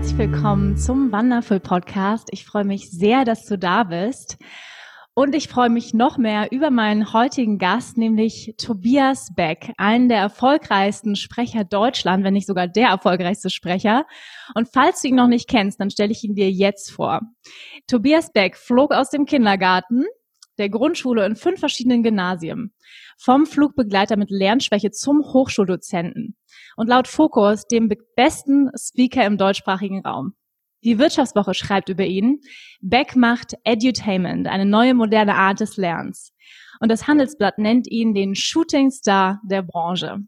Herzlich willkommen zum Wonderful Podcast. Ich freue mich sehr, dass du da bist. Und ich freue mich noch mehr über meinen heutigen Gast, nämlich Tobias Beck, einen der erfolgreichsten Sprecher Deutschland, wenn nicht sogar der erfolgreichste Sprecher. Und falls du ihn noch nicht kennst, dann stelle ich ihn dir jetzt vor. Tobias Beck flog aus dem Kindergarten, der Grundschule in fünf verschiedenen Gymnasien. Vom Flugbegleiter mit Lernschwäche zum Hochschuldozenten und laut Focus dem besten Speaker im deutschsprachigen Raum. Die Wirtschaftswoche schreibt über ihn, Beck macht Edutainment, eine neue moderne Art des Lernens. Und das Handelsblatt nennt ihn den Shooting Star der Branche.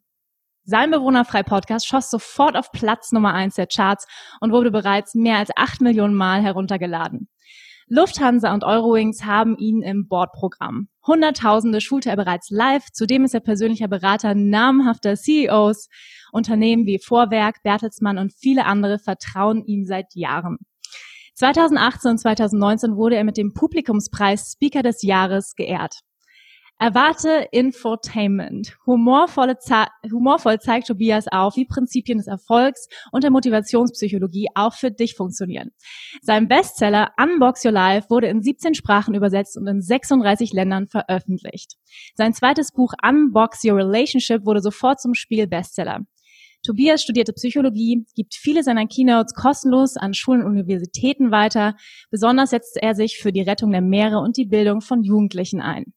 Sein Bewohnerfrei Podcast schoss sofort auf Platz Nummer eins der Charts und wurde bereits mehr als acht Millionen Mal heruntergeladen. Lufthansa und Eurowings haben ihn im Bordprogramm. Hunderttausende schulte er bereits live. Zudem ist er persönlicher Berater namhafter CEOs. Unternehmen wie Vorwerk, Bertelsmann und viele andere vertrauen ihm seit Jahren. 2018 und 2019 wurde er mit dem Publikumspreis Speaker des Jahres geehrt. Erwarte Infotainment. Humorvolle humorvoll zeigt Tobias auf, wie Prinzipien des Erfolgs und der Motivationspsychologie auch für dich funktionieren. Sein Bestseller Unbox Your Life wurde in 17 Sprachen übersetzt und in 36 Ländern veröffentlicht. Sein zweites Buch Unbox Your Relationship wurde sofort zum Spiel-Bestseller. Tobias studierte Psychologie, gibt viele seiner Keynotes kostenlos an Schulen und Universitäten weiter. Besonders setzt er sich für die Rettung der Meere und die Bildung von Jugendlichen ein.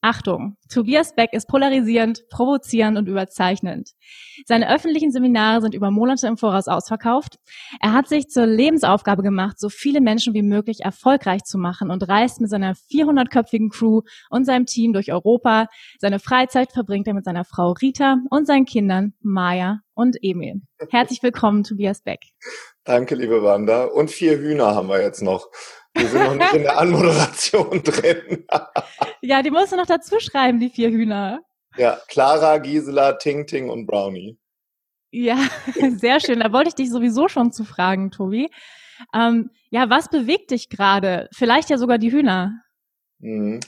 Achtung, Tobias Beck ist polarisierend, provozierend und überzeichnend. Seine öffentlichen Seminare sind über Monate im Voraus ausverkauft. Er hat sich zur Lebensaufgabe gemacht, so viele Menschen wie möglich erfolgreich zu machen und reist mit seiner 400-köpfigen Crew und seinem Team durch Europa. Seine Freizeit verbringt er mit seiner Frau Rita und seinen Kindern Maya und Emil. Herzlich willkommen, Tobias Beck. Danke, liebe Wanda. Und vier Hühner haben wir jetzt noch. Wir sind noch nicht in der Anmoderation drin. ja, die musst du noch dazu schreiben, die vier Hühner. Ja, Clara, Gisela, Ting Ting und Brownie. Ja, sehr schön. Da wollte ich dich sowieso schon zu fragen, Tobi. Ähm, ja, was bewegt dich gerade? Vielleicht ja sogar die Hühner. Mhm.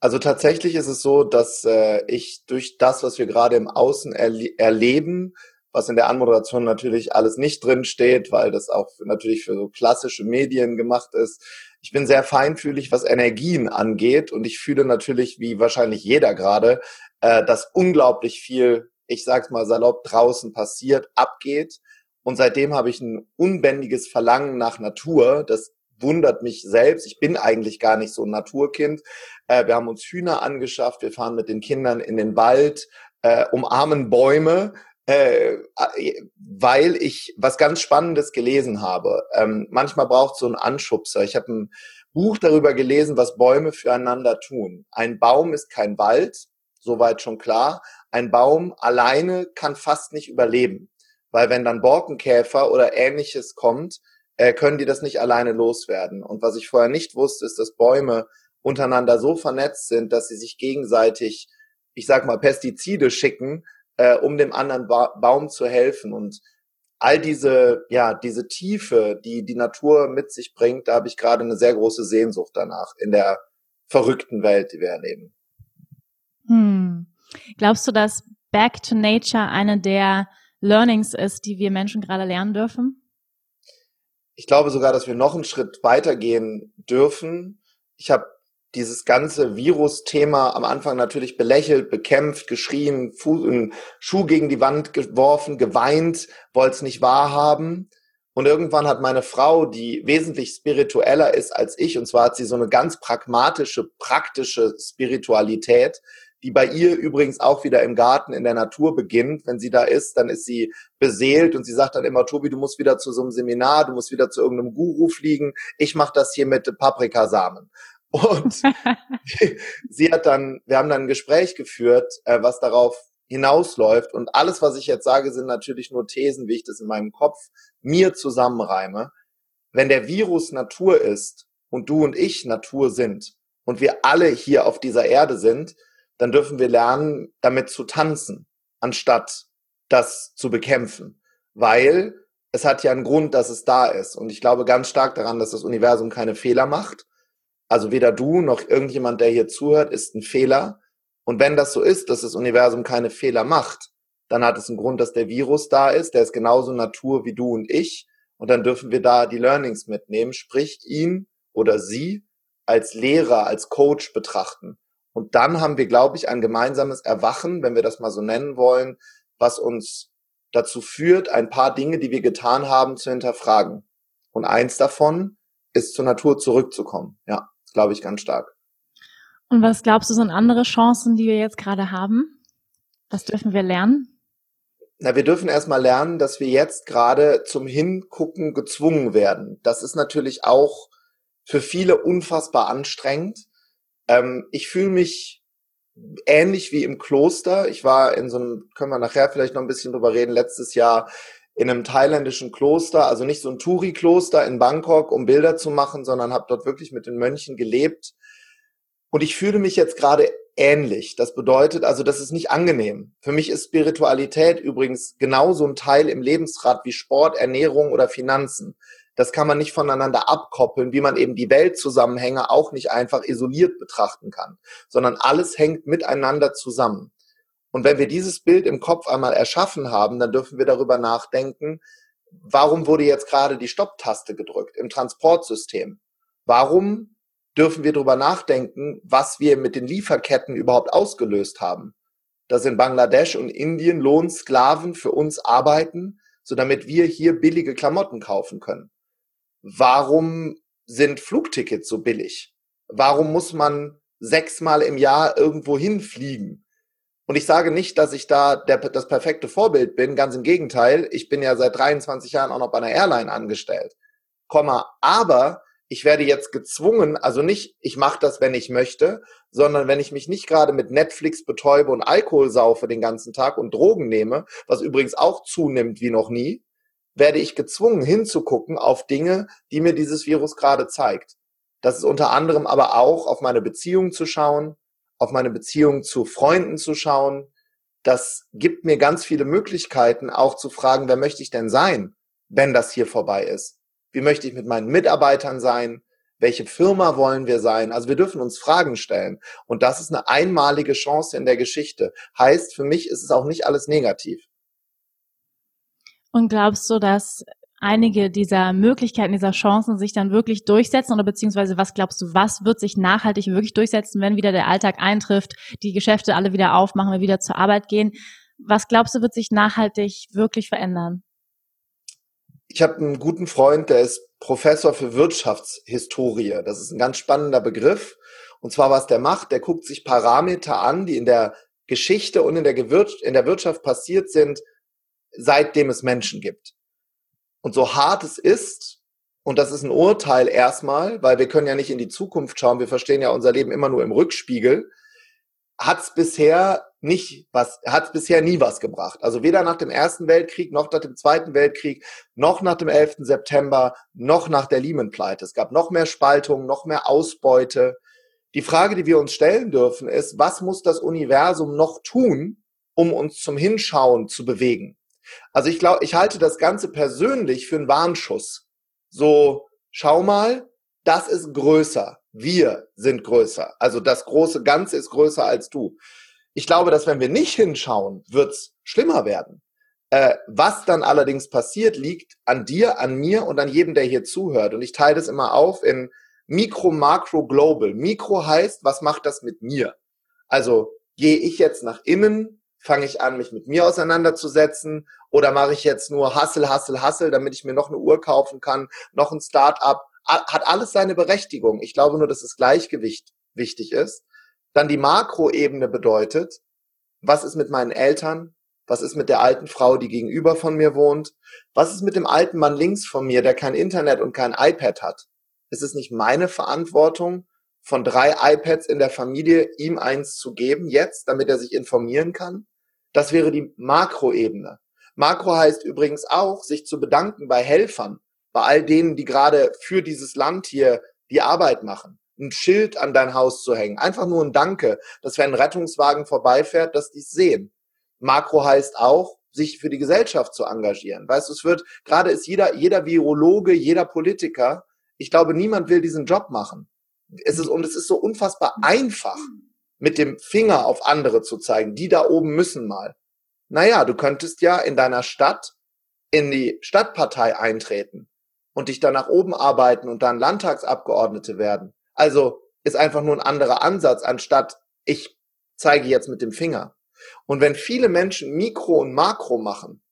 Also tatsächlich ist es so, dass äh, ich durch das, was wir gerade im Außen erle erleben, was in der Anmoderation natürlich alles nicht drin steht, weil das auch natürlich für so klassische Medien gemacht ist. Ich bin sehr feinfühlig, was Energien angeht und ich fühle natürlich, wie wahrscheinlich jeder gerade, äh, dass unglaublich viel, ich sag's mal salopp, draußen passiert, abgeht. Und seitdem habe ich ein unbändiges Verlangen nach Natur. Das wundert mich selbst. Ich bin eigentlich gar nicht so ein Naturkind. Äh, wir haben uns Hühner angeschafft. Wir fahren mit den Kindern in den Wald, äh, umarmen Bäume äh, weil ich was ganz Spannendes gelesen habe. Ähm, manchmal braucht so ein Anschubser. Ich habe ein Buch darüber gelesen, was Bäume füreinander tun. Ein Baum ist kein Wald, soweit schon klar. Ein Baum alleine kann fast nicht überleben, weil wenn dann Borkenkäfer oder ähnliches kommt, äh, können die das nicht alleine loswerden. Und was ich vorher nicht wusste, ist, dass Bäume untereinander so vernetzt sind, dass sie sich gegenseitig, ich sag mal, Pestizide schicken, äh, um dem anderen ba Baum zu helfen. Und all diese, ja, diese Tiefe, die die Natur mit sich bringt, da habe ich gerade eine sehr große Sehnsucht danach in der verrückten Welt, die wir erleben. Hm. Glaubst du, dass Back to Nature eine der Learnings ist, die wir Menschen gerade lernen dürfen? Ich glaube sogar, dass wir noch einen Schritt weitergehen dürfen. Ich habe dieses ganze Virus-Thema am Anfang natürlich belächelt, bekämpft, geschrien, Fuß, Schuh gegen die Wand geworfen, geweint, wollte es nicht wahrhaben. Und irgendwann hat meine Frau, die wesentlich spiritueller ist als ich, und zwar hat sie so eine ganz pragmatische, praktische Spiritualität, die bei ihr übrigens auch wieder im Garten in der Natur beginnt. Wenn sie da ist, dann ist sie beseelt und sie sagt dann immer, Tobi, du musst wieder zu so einem Seminar, du musst wieder zu irgendeinem Guru fliegen. Ich mache das hier mit Paprikasamen. Und sie hat dann, wir haben dann ein Gespräch geführt, äh, was darauf hinausläuft und alles, was ich jetzt sage, sind natürlich nur Thesen, wie ich das in meinem Kopf mir zusammenreime. Wenn der Virus Natur ist und du und ich Natur sind und wir alle hier auf dieser Erde sind, dann dürfen wir lernen, damit zu tanzen, anstatt das zu bekämpfen. Weil es hat ja einen Grund, dass es da ist. Und ich glaube ganz stark daran, dass das Universum keine Fehler macht. Also weder du noch irgendjemand, der hier zuhört, ist ein Fehler. Und wenn das so ist, dass das Universum keine Fehler macht, dann hat es einen Grund, dass der Virus da ist. Der ist genauso Natur wie du und ich. Und dann dürfen wir da die Learnings mitnehmen, sprich ihn oder sie als Lehrer, als Coach betrachten. Und dann haben wir, glaube ich, ein gemeinsames Erwachen, wenn wir das mal so nennen wollen, was uns dazu führt, ein paar Dinge, die wir getan haben, zu hinterfragen. Und eins davon ist zur Natur zurückzukommen. Ja, glaube ich ganz stark. Und was glaubst du sind andere Chancen, die wir jetzt gerade haben? Was dürfen wir lernen? Na, wir dürfen erstmal lernen, dass wir jetzt gerade zum Hingucken gezwungen werden. Das ist natürlich auch für viele unfassbar anstrengend. Ähm, ich fühle mich ähnlich wie im Kloster. Ich war in so einem, können wir nachher vielleicht noch ein bisschen drüber reden, letztes Jahr in einem thailändischen Kloster, also nicht so ein Touri-Kloster in Bangkok, um Bilder zu machen, sondern habe dort wirklich mit den Mönchen gelebt. Und ich fühle mich jetzt gerade ähnlich. Das bedeutet also, das ist nicht angenehm. Für mich ist Spiritualität übrigens genauso ein Teil im Lebensrad wie Sport, Ernährung oder Finanzen. Das kann man nicht voneinander abkoppeln, wie man eben die Weltzusammenhänge auch nicht einfach isoliert betrachten kann, sondern alles hängt miteinander zusammen. Und wenn wir dieses Bild im Kopf einmal erschaffen haben, dann dürfen wir darüber nachdenken, warum wurde jetzt gerade die Stopptaste gedrückt im Transportsystem? Warum dürfen wir darüber nachdenken, was wir mit den Lieferketten überhaupt ausgelöst haben? Dass in Bangladesch und Indien Lohnsklaven für uns arbeiten, so damit wir hier billige Klamotten kaufen können warum sind Flugtickets so billig? Warum muss man sechsmal im Jahr irgendwo hinfliegen? Und ich sage nicht, dass ich da der, das perfekte Vorbild bin, ganz im Gegenteil. Ich bin ja seit 23 Jahren auch noch bei einer Airline angestellt. Komma, aber ich werde jetzt gezwungen, also nicht, ich mache das, wenn ich möchte, sondern wenn ich mich nicht gerade mit Netflix betäube und Alkohol saufe den ganzen Tag und Drogen nehme, was übrigens auch zunimmt wie noch nie, werde ich gezwungen hinzugucken auf Dinge, die mir dieses Virus gerade zeigt. Das ist unter anderem aber auch auf meine Beziehung zu schauen, auf meine Beziehung zu Freunden zu schauen. Das gibt mir ganz viele Möglichkeiten, auch zu fragen, wer möchte ich denn sein, wenn das hier vorbei ist? Wie möchte ich mit meinen Mitarbeitern sein? Welche Firma wollen wir sein? Also wir dürfen uns Fragen stellen. Und das ist eine einmalige Chance in der Geschichte. Heißt, für mich ist es auch nicht alles negativ. Und glaubst du, dass einige dieser Möglichkeiten, dieser Chancen sich dann wirklich durchsetzen oder beziehungsweise was glaubst du, was wird sich nachhaltig wirklich durchsetzen, wenn wieder der Alltag eintrifft, die Geschäfte alle wieder aufmachen, wir wieder zur Arbeit gehen? Was glaubst du, wird sich nachhaltig wirklich verändern? Ich habe einen guten Freund, der ist Professor für Wirtschaftshistorie. Das ist ein ganz spannender Begriff. Und zwar, was der macht, der guckt sich Parameter an, die in der Geschichte und in der, Gewirtschaft, in der Wirtschaft passiert sind, seitdem es Menschen gibt. Und so hart es ist, und das ist ein Urteil erstmal, weil wir können ja nicht in die Zukunft schauen, wir verstehen ja unser Leben immer nur im Rückspiegel, hat es bisher nicht was, hat bisher nie was gebracht. Also weder nach dem Ersten Weltkrieg, noch nach dem Zweiten Weltkrieg, noch nach dem 11. September, noch nach der Lehman-Pleite. Es gab noch mehr Spaltung, noch mehr Ausbeute. Die Frage, die wir uns stellen dürfen, ist, was muss das Universum noch tun, um uns zum Hinschauen zu bewegen? Also ich glaube, ich halte das Ganze persönlich für einen Warnschuss. So, schau mal, das ist größer. Wir sind größer. Also das große Ganze ist größer als du. Ich glaube, dass wenn wir nicht hinschauen, wird's schlimmer werden. Äh, was dann allerdings passiert, liegt an dir, an mir und an jedem, der hier zuhört. Und ich teile das immer auf in Mikro, Makro, Global. Mikro heißt, was macht das mit mir? Also gehe ich jetzt nach innen, fange ich an, mich mit mir auseinanderzusetzen oder mache ich jetzt nur Hustle, Hustle, Hustle, damit ich mir noch eine Uhr kaufen kann, noch ein Start-up, hat alles seine Berechtigung. Ich glaube nur, dass das Gleichgewicht wichtig ist. Dann die Makroebene bedeutet, was ist mit meinen Eltern? Was ist mit der alten Frau, die gegenüber von mir wohnt? Was ist mit dem alten Mann links von mir, der kein Internet und kein iPad hat? Ist es nicht meine Verantwortung, von drei iPads in der Familie ihm eins zu geben, jetzt, damit er sich informieren kann? Das wäre die Makroebene. Makro heißt übrigens auch, sich zu bedanken bei Helfern, bei all denen, die gerade für dieses Land hier die Arbeit machen. Ein Schild an dein Haus zu hängen. Einfach nur ein Danke, dass wenn ein Rettungswagen vorbeifährt, dass die es sehen. Makro heißt auch, sich für die Gesellschaft zu engagieren. Weißt du, es wird, gerade ist jeder, jeder Virologe, jeder Politiker, ich glaube, niemand will diesen Job machen. Es ist, und es ist so unfassbar einfach, mit dem Finger auf andere zu zeigen. Die da oben müssen mal. Naja, du könntest ja in deiner Stadt in die Stadtpartei eintreten und dich dann nach oben arbeiten und dann Landtagsabgeordnete werden. Also ist einfach nur ein anderer Ansatz, anstatt ich zeige jetzt mit dem Finger. Und wenn viele Menschen Mikro und Makro machen,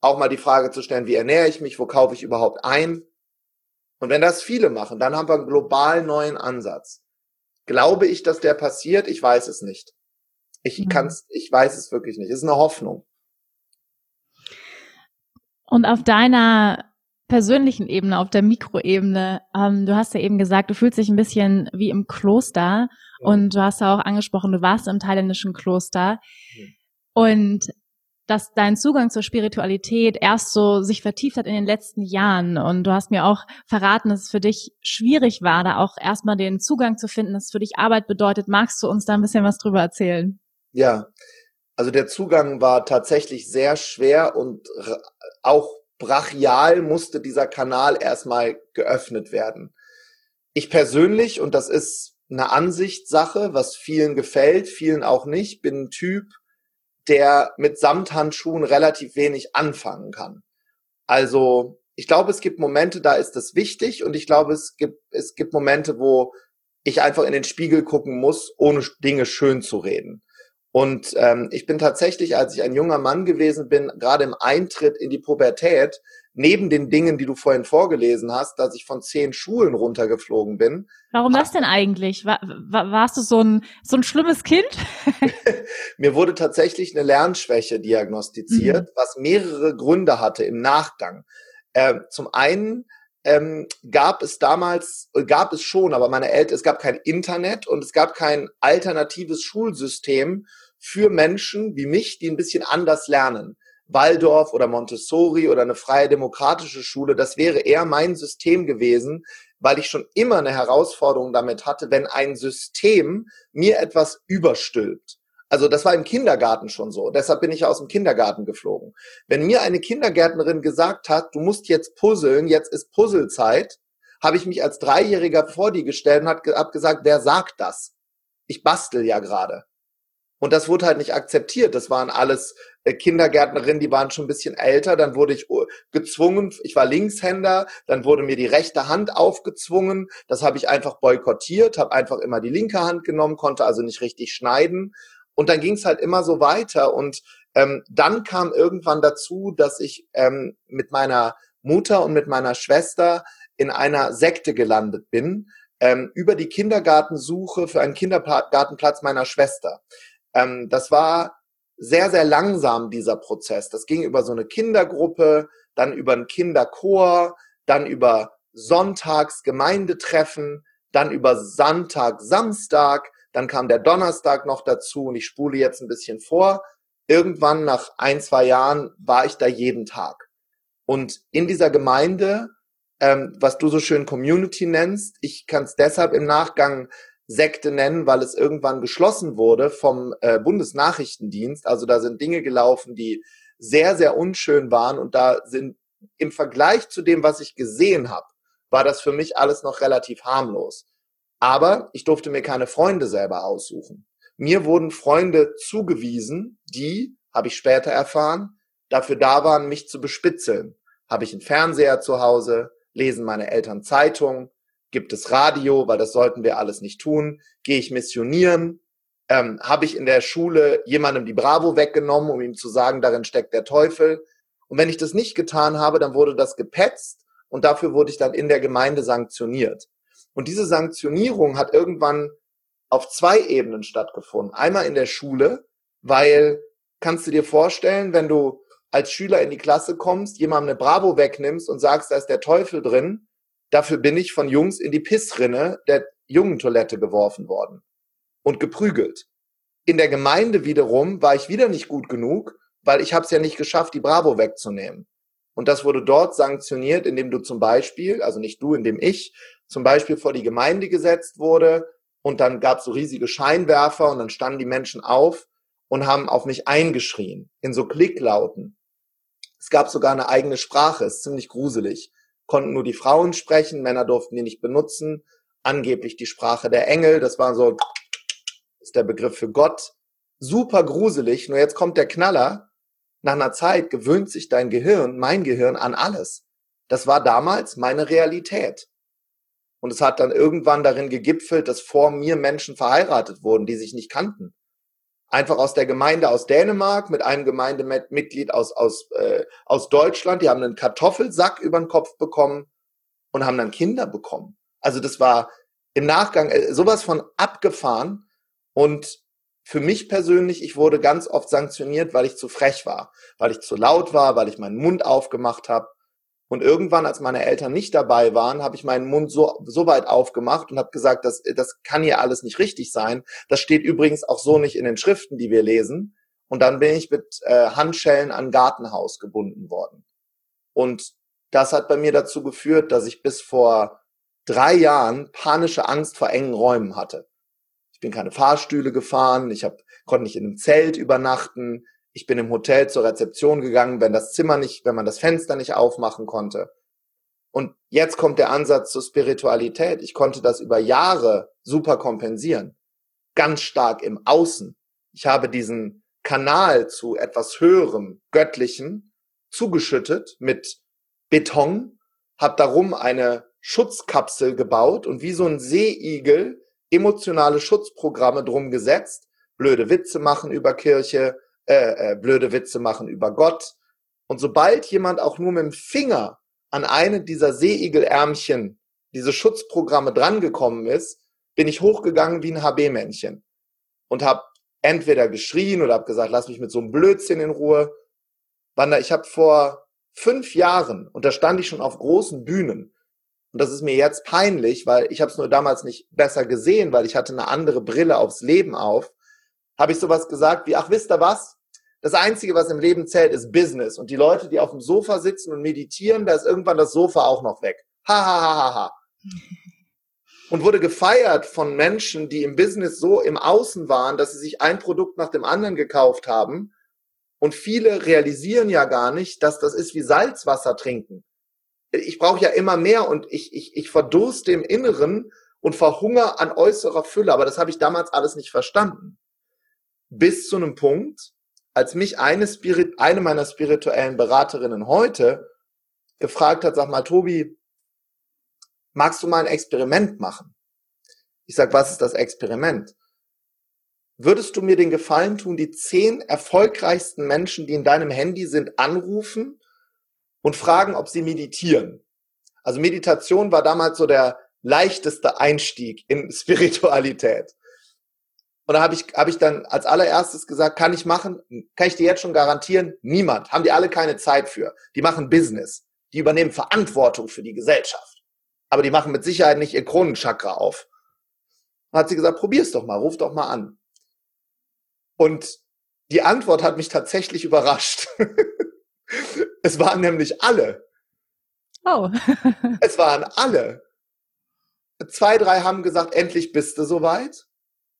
auch mal die Frage zu stellen, wie ernähre ich mich, wo kaufe ich überhaupt ein? Und wenn das viele machen, dann haben wir einen global neuen Ansatz. Glaube ich, dass der passiert? Ich weiß es nicht. Ich mhm. kann's, ich weiß es wirklich nicht. Es ist eine Hoffnung. Und auf deiner persönlichen Ebene, auf der Mikroebene, ähm, du hast ja eben gesagt, du fühlst dich ein bisschen wie im Kloster ja. und du hast ja auch angesprochen, du warst im thailändischen Kloster ja. und dass dein Zugang zur Spiritualität erst so sich vertieft hat in den letzten Jahren. Und du hast mir auch verraten, dass es für dich schwierig war, da auch erstmal den Zugang zu finden, dass es für dich Arbeit bedeutet. Magst du uns da ein bisschen was drüber erzählen? Ja, also der Zugang war tatsächlich sehr schwer und auch brachial musste dieser Kanal erstmal geöffnet werden. Ich persönlich, und das ist eine Ansichtssache, was vielen gefällt, vielen auch nicht, bin ein Typ, der mit Samthandschuhen relativ wenig anfangen kann. Also ich glaube, es gibt Momente, da ist das wichtig und ich glaube, es gibt, es gibt Momente, wo ich einfach in den Spiegel gucken muss, ohne Dinge schön zu reden. Und ähm, ich bin tatsächlich, als ich ein junger Mann gewesen bin, gerade im Eintritt in die Pubertät, neben den Dingen, die du vorhin vorgelesen hast, dass ich von zehn Schulen runtergeflogen bin. Warum das denn eigentlich? War, war, warst du so ein, so ein schlimmes Kind? Mir wurde tatsächlich eine Lernschwäche diagnostiziert, mhm. was mehrere Gründe hatte im Nachgang. Äh, zum einen ähm, gab es damals, gab es schon, aber meine Eltern, es gab kein Internet und es gab kein alternatives Schulsystem für Menschen wie mich, die ein bisschen anders lernen. Waldorf oder Montessori oder eine freie demokratische Schule, das wäre eher mein System gewesen, weil ich schon immer eine Herausforderung damit hatte, wenn ein System mir etwas überstülpt. Also das war im Kindergarten schon so. Deshalb bin ich aus dem Kindergarten geflogen. Wenn mir eine Kindergärtnerin gesagt hat, du musst jetzt puzzeln, jetzt ist Puzzlezeit, habe ich mich als Dreijähriger vor die gestellt und habe gesagt, wer sagt das? Ich bastel ja gerade. Und das wurde halt nicht akzeptiert. Das waren alles Kindergärtnerinnen, die waren schon ein bisschen älter. Dann wurde ich uh, gezwungen, ich war Linkshänder, dann wurde mir die rechte Hand aufgezwungen. Das habe ich einfach boykottiert, habe einfach immer die linke Hand genommen, konnte also nicht richtig schneiden. Und dann ging es halt immer so weiter. Und ähm, dann kam irgendwann dazu, dass ich ähm, mit meiner Mutter und mit meiner Schwester in einer Sekte gelandet bin, ähm, über die Kindergartensuche für einen Kindergartenplatz meiner Schwester. Ähm, das war sehr, sehr langsam, dieser Prozess. Das ging über so eine Kindergruppe, dann über einen Kinderchor, dann über Sonntags Gemeindetreffen, dann über Sonntag, Samstag, dann kam der Donnerstag noch dazu und ich spule jetzt ein bisschen vor. Irgendwann nach ein, zwei Jahren war ich da jeden Tag. Und in dieser Gemeinde, ähm, was du so schön Community nennst, ich kann es deshalb im Nachgang Sekte nennen, weil es irgendwann geschlossen wurde vom äh, Bundesnachrichtendienst. Also da sind Dinge gelaufen, die sehr, sehr unschön waren und da sind im Vergleich zu dem, was ich gesehen habe, war das für mich alles noch relativ harmlos. Aber ich durfte mir keine Freunde selber aussuchen. Mir wurden Freunde zugewiesen, die, habe ich später erfahren, dafür da waren, mich zu bespitzeln. Habe ich einen Fernseher zu Hause, lesen meine Eltern Zeitung, Gibt es Radio, weil das sollten wir alles nicht tun? Gehe ich missionieren? Ähm, Habe ich in der Schule jemandem die Bravo weggenommen, um ihm zu sagen, darin steckt der Teufel? Und wenn ich das nicht getan habe, dann wurde das gepetzt und dafür wurde ich dann in der Gemeinde sanktioniert. Und diese Sanktionierung hat irgendwann auf zwei Ebenen stattgefunden. Einmal in der Schule, weil kannst du dir vorstellen, wenn du als Schüler in die Klasse kommst, jemandem eine Bravo wegnimmst und sagst, da ist der Teufel drin, Dafür bin ich von Jungs in die Pissrinne der Jungentoilette geworfen worden und geprügelt. in der Gemeinde wiederum war ich wieder nicht gut genug, weil ich habe es ja nicht geschafft, die Bravo wegzunehmen. Und das wurde dort sanktioniert, indem du zum Beispiel, also nicht du, indem ich zum Beispiel vor die Gemeinde gesetzt wurde und dann gab es so riesige Scheinwerfer und dann standen die Menschen auf und haben auf mich eingeschrien in so Klicklauten. Es gab sogar eine eigene Sprache, ist ziemlich gruselig. Konnten nur die Frauen sprechen, Männer durften die nicht benutzen. Angeblich die Sprache der Engel, das war so, ist der Begriff für Gott. Super gruselig, nur jetzt kommt der Knaller. Nach einer Zeit gewöhnt sich dein Gehirn, mein Gehirn, an alles. Das war damals meine Realität. Und es hat dann irgendwann darin gegipfelt, dass vor mir Menschen verheiratet wurden, die sich nicht kannten einfach aus der Gemeinde aus Dänemark mit einem Gemeindemitglied aus, aus, äh, aus Deutschland. Die haben einen Kartoffelsack über den Kopf bekommen und haben dann Kinder bekommen. Also das war im Nachgang äh, sowas von abgefahren. Und für mich persönlich, ich wurde ganz oft sanktioniert, weil ich zu frech war, weil ich zu laut war, weil ich meinen Mund aufgemacht habe. Und irgendwann, als meine Eltern nicht dabei waren, habe ich meinen Mund so, so weit aufgemacht und habe gesagt, das, das kann hier alles nicht richtig sein. Das steht übrigens auch so nicht in den Schriften, die wir lesen. Und dann bin ich mit äh, Handschellen an Gartenhaus gebunden worden. Und das hat bei mir dazu geführt, dass ich bis vor drei Jahren panische Angst vor engen Räumen hatte. Ich bin keine Fahrstühle gefahren, ich hab, konnte nicht in einem Zelt übernachten, ich bin im Hotel zur Rezeption gegangen, wenn das Zimmer nicht, wenn man das Fenster nicht aufmachen konnte. Und jetzt kommt der Ansatz zur Spiritualität. Ich konnte das über Jahre super kompensieren. Ganz stark im Außen. Ich habe diesen Kanal zu etwas höherem, göttlichen zugeschüttet mit Beton, habe darum eine Schutzkapsel gebaut und wie so ein Seeigel emotionale Schutzprogramme drum gesetzt, blöde Witze machen über Kirche, äh, äh, blöde Witze machen über Gott. Und sobald jemand auch nur mit dem Finger an eine dieser Seeigelärmchen, diese Schutzprogramme drangekommen ist, bin ich hochgegangen wie ein HB-Männchen und habe entweder geschrien oder habe gesagt, lass mich mit so einem Blödsinn in Ruhe. Wanda, ich habe vor fünf Jahren, und da stand ich schon auf großen Bühnen, und das ist mir jetzt peinlich, weil ich habe es nur damals nicht besser gesehen, weil ich hatte eine andere Brille aufs Leben auf, habe ich sowas gesagt wie, ach wisst ihr was, das Einzige, was im Leben zählt, ist Business. Und die Leute, die auf dem Sofa sitzen und meditieren, da ist irgendwann das Sofa auch noch weg. Ha, ha, ha, ha, ha. Und wurde gefeiert von Menschen, die im Business so im Außen waren, dass sie sich ein Produkt nach dem anderen gekauft haben. Und viele realisieren ja gar nicht, dass das ist wie Salzwasser trinken. Ich brauche ja immer mehr und ich, ich, ich verdurste im Inneren und verhungere an äußerer Fülle. Aber das habe ich damals alles nicht verstanden. Bis zu einem Punkt, als mich eine, Spirit, eine meiner spirituellen Beraterinnen heute gefragt hat, sag mal, Tobi, magst du mal ein Experiment machen? Ich sag, was ist das Experiment? Würdest du mir den Gefallen tun, die zehn erfolgreichsten Menschen, die in deinem Handy sind, anrufen und fragen, ob sie meditieren? Also Meditation war damals so der leichteste Einstieg in Spiritualität. Und da habe ich, hab ich dann als allererstes gesagt, kann ich machen, kann ich dir jetzt schon garantieren, niemand. Haben die alle keine Zeit für. Die machen Business. Die übernehmen Verantwortung für die Gesellschaft. Aber die machen mit Sicherheit nicht ihr Kronenchakra auf. Dann hat sie gesagt, probier's doch mal, ruf doch mal an. Und die Antwort hat mich tatsächlich überrascht. es waren nämlich alle. Oh. es waren alle. Zwei, drei haben gesagt, endlich bist du soweit.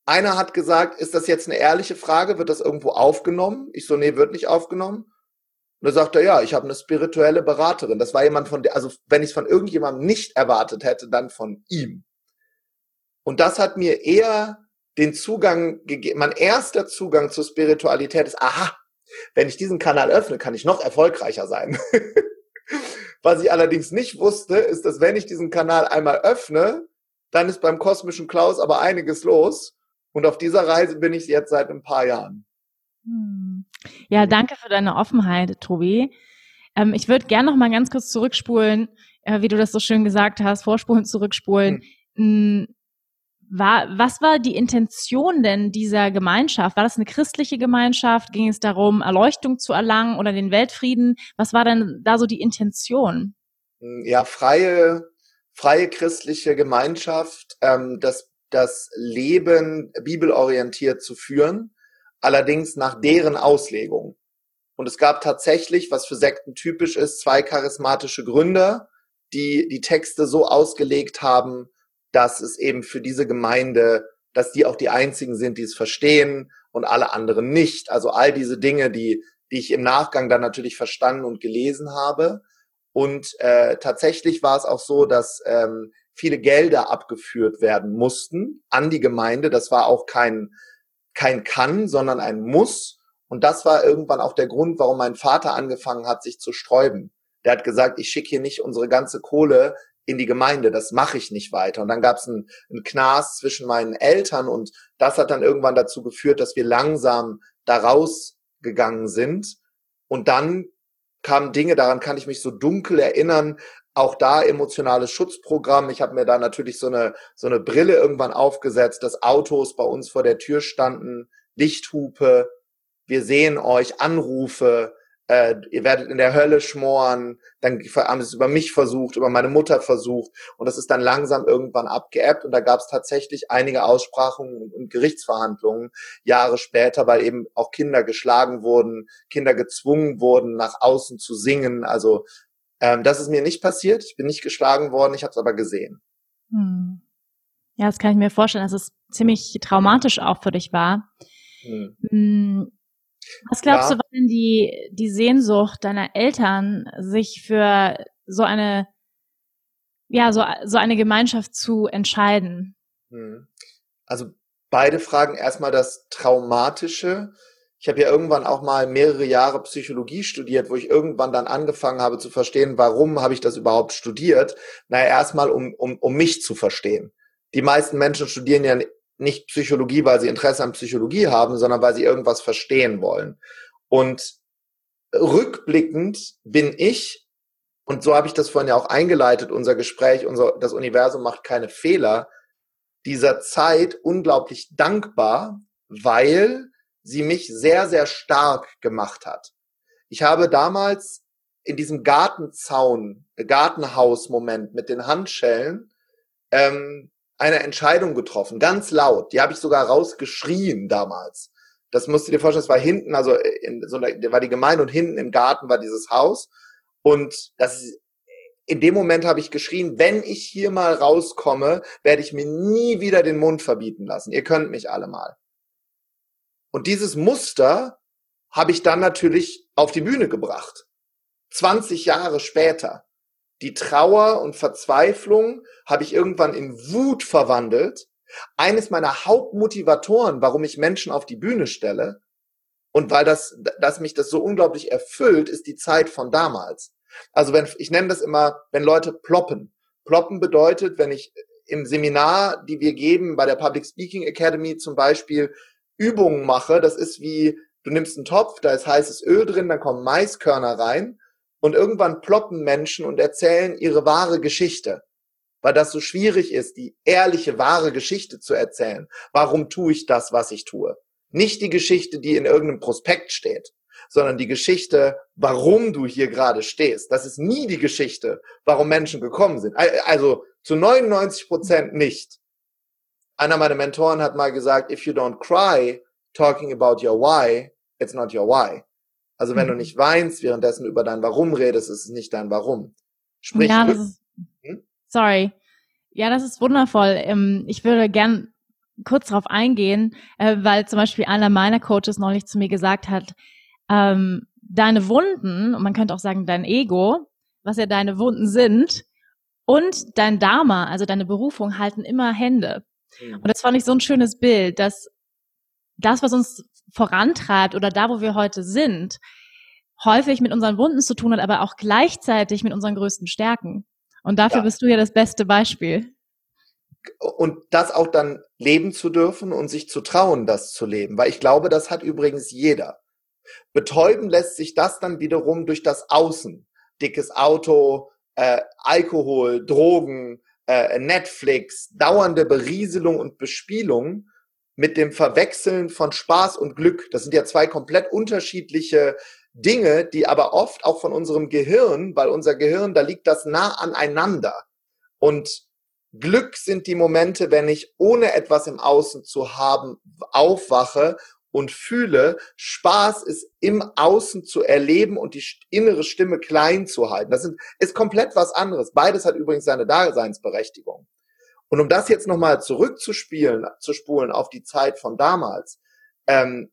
Einer hat gesagt, ist das jetzt eine ehrliche Frage? Wird das irgendwo aufgenommen? Ich so, nee, wird nicht aufgenommen. Und da sagt er, ja, ich habe eine spirituelle Beraterin. Das war jemand von der, also wenn ich es von irgendjemandem nicht erwartet hätte, dann von ihm. Und das hat mir eher den Zugang gegeben. Mein erster Zugang zur Spiritualität ist, aha, wenn ich diesen Kanal öffne, kann ich noch erfolgreicher sein. Was ich allerdings nicht wusste, ist, dass wenn ich diesen Kanal einmal öffne, dann ist beim kosmischen Klaus aber einiges los. Und auf dieser Reise bin ich jetzt seit ein paar Jahren. Hm. Ja, danke für deine Offenheit, Tobi. Ähm, ich würde gerne noch mal ganz kurz zurückspulen, äh, wie du das so schön gesagt hast, vorspulen, zurückspulen. Hm. War, was war die Intention denn dieser Gemeinschaft? War das eine christliche Gemeinschaft? Ging es darum, Erleuchtung zu erlangen oder den Weltfrieden? Was war denn da so die Intention? Hm, ja, freie, freie christliche Gemeinschaft. Ähm, das das Leben bibelorientiert zu führen. allerdings nach deren Auslegung. Und es gab tatsächlich, was für Sekten typisch ist, zwei charismatische Gründer, die die Texte so ausgelegt haben, dass es eben für diese Gemeinde, dass die auch die einzigen sind, die es verstehen und alle anderen nicht. Also all diese Dinge, die, die ich im Nachgang dann natürlich verstanden und gelesen habe. Und äh, tatsächlich war es auch so, dass ähm, viele Gelder abgeführt werden mussten an die Gemeinde. Das war auch kein, kein Kann, sondern ein Muss. Und das war irgendwann auch der Grund, warum mein Vater angefangen hat, sich zu sträuben. Der hat gesagt, ich schicke hier nicht unsere ganze Kohle in die Gemeinde, das mache ich nicht weiter. Und dann gab es einen, einen Knas zwischen meinen Eltern und das hat dann irgendwann dazu geführt, dass wir langsam da rausgegangen sind. Und dann kamen Dinge, daran kann ich mich so dunkel erinnern, auch da emotionales Schutzprogramm. Ich habe mir da natürlich so eine, so eine Brille irgendwann aufgesetzt, dass Autos bei uns vor der Tür standen, Lichthupe, wir sehen euch, Anrufe, äh, ihr werdet in der Hölle schmoren, dann haben sie es über mich versucht, über meine Mutter versucht und das ist dann langsam irgendwann abgeebbt und da gab es tatsächlich einige Aussprachen und Gerichtsverhandlungen Jahre später, weil eben auch Kinder geschlagen wurden, Kinder gezwungen wurden, nach außen zu singen. Also ähm, das ist mir nicht passiert, ich bin nicht geschlagen worden, ich habe es aber gesehen. Hm. Ja, das kann ich mir vorstellen, dass es ziemlich traumatisch auch für dich war. Hm. hm was glaubst ja. du, war denn die, die Sehnsucht deiner Eltern, sich für so eine, ja, so, so eine Gemeinschaft zu entscheiden? Hm. Also beide Fragen erstmal das Traumatische. Ich habe ja irgendwann auch mal mehrere Jahre Psychologie studiert, wo ich irgendwann dann angefangen habe zu verstehen, warum habe ich das überhaupt studiert? Naja, erstmal um, um, um mich zu verstehen. Die meisten Menschen studieren ja nicht Psychologie, weil sie Interesse an Psychologie haben, sondern weil sie irgendwas verstehen wollen. Und rückblickend bin ich, und so habe ich das vorhin ja auch eingeleitet, unser Gespräch, unser, das Universum macht keine Fehler, dieser Zeit unglaublich dankbar, weil sie mich sehr, sehr stark gemacht hat. Ich habe damals in diesem Gartenzaun, Gartenhaus-Moment mit den Handschellen, ähm, eine Entscheidung getroffen, ganz laut. Die habe ich sogar rausgeschrien damals. Das musst du dir vorstellen, das war hinten, also in so einer, war die Gemeinde und hinten im Garten war dieses Haus. Und das in dem Moment habe ich geschrien, wenn ich hier mal rauskomme, werde ich mir nie wieder den Mund verbieten lassen. Ihr könnt mich alle mal. Und dieses Muster habe ich dann natürlich auf die Bühne gebracht. 20 Jahre später die Trauer und Verzweiflung habe ich irgendwann in Wut verwandelt. Eines meiner Hauptmotivatoren, warum ich Menschen auf die Bühne stelle und weil das, dass mich das so unglaublich erfüllt, ist die Zeit von damals. Also wenn, ich nenne das immer, wenn Leute ploppen. Ploppen bedeutet, wenn ich im Seminar, die wir geben, bei der Public Speaking Academy zum Beispiel, Übungen mache, das ist wie, du nimmst einen Topf, da ist heißes Öl drin, dann kommen Maiskörner rein und irgendwann ploppen Menschen und erzählen ihre wahre Geschichte, weil das so schwierig ist, die ehrliche, wahre Geschichte zu erzählen. Warum tue ich das, was ich tue? Nicht die Geschichte, die in irgendeinem Prospekt steht, sondern die Geschichte, warum du hier gerade stehst. Das ist nie die Geschichte, warum Menschen gekommen sind. Also zu 99 Prozent nicht. Einer meiner Mentoren hat mal gesagt, if you don't cry talking about your why, it's not your why. Also wenn mhm. du nicht weinst, währenddessen über dein Warum redest, ist es nicht dein Warum. Sprich, ja, ist, hm? sorry. Ja, das ist wundervoll. Ähm, ich würde gern kurz darauf eingehen, äh, weil zum Beispiel einer meiner Coaches neulich zu mir gesagt hat, ähm, deine Wunden, und man könnte auch sagen dein Ego, was ja deine Wunden sind, und dein Dharma, also deine Berufung, halten immer Hände. Mhm. Und das fand ich so ein schönes Bild, dass das, was uns vorantreibt oder da, wo wir heute sind, häufig mit unseren Wunden zu tun hat, aber auch gleichzeitig mit unseren größten Stärken. Und dafür ja. bist du ja das beste Beispiel. Und das auch dann leben zu dürfen und sich zu trauen, das zu leben. Weil ich glaube, das hat übrigens jeder. Betäuben lässt sich das dann wiederum durch das Außen. Dickes Auto, äh, Alkohol, Drogen, äh, Netflix, dauernde Berieselung und Bespielung mit dem Verwechseln von Spaß und Glück. Das sind ja zwei komplett unterschiedliche Dinge, die aber oft auch von unserem Gehirn, weil unser Gehirn, da liegt das nah aneinander. Und Glück sind die Momente, wenn ich ohne etwas im Außen zu haben aufwache und fühle, Spaß ist im Außen zu erleben und die innere Stimme klein zu halten. Das ist komplett was anderes. Beides hat übrigens seine Daseinsberechtigung. Und um das jetzt nochmal zurückzuspielen, zu spulen auf die Zeit von damals, ähm,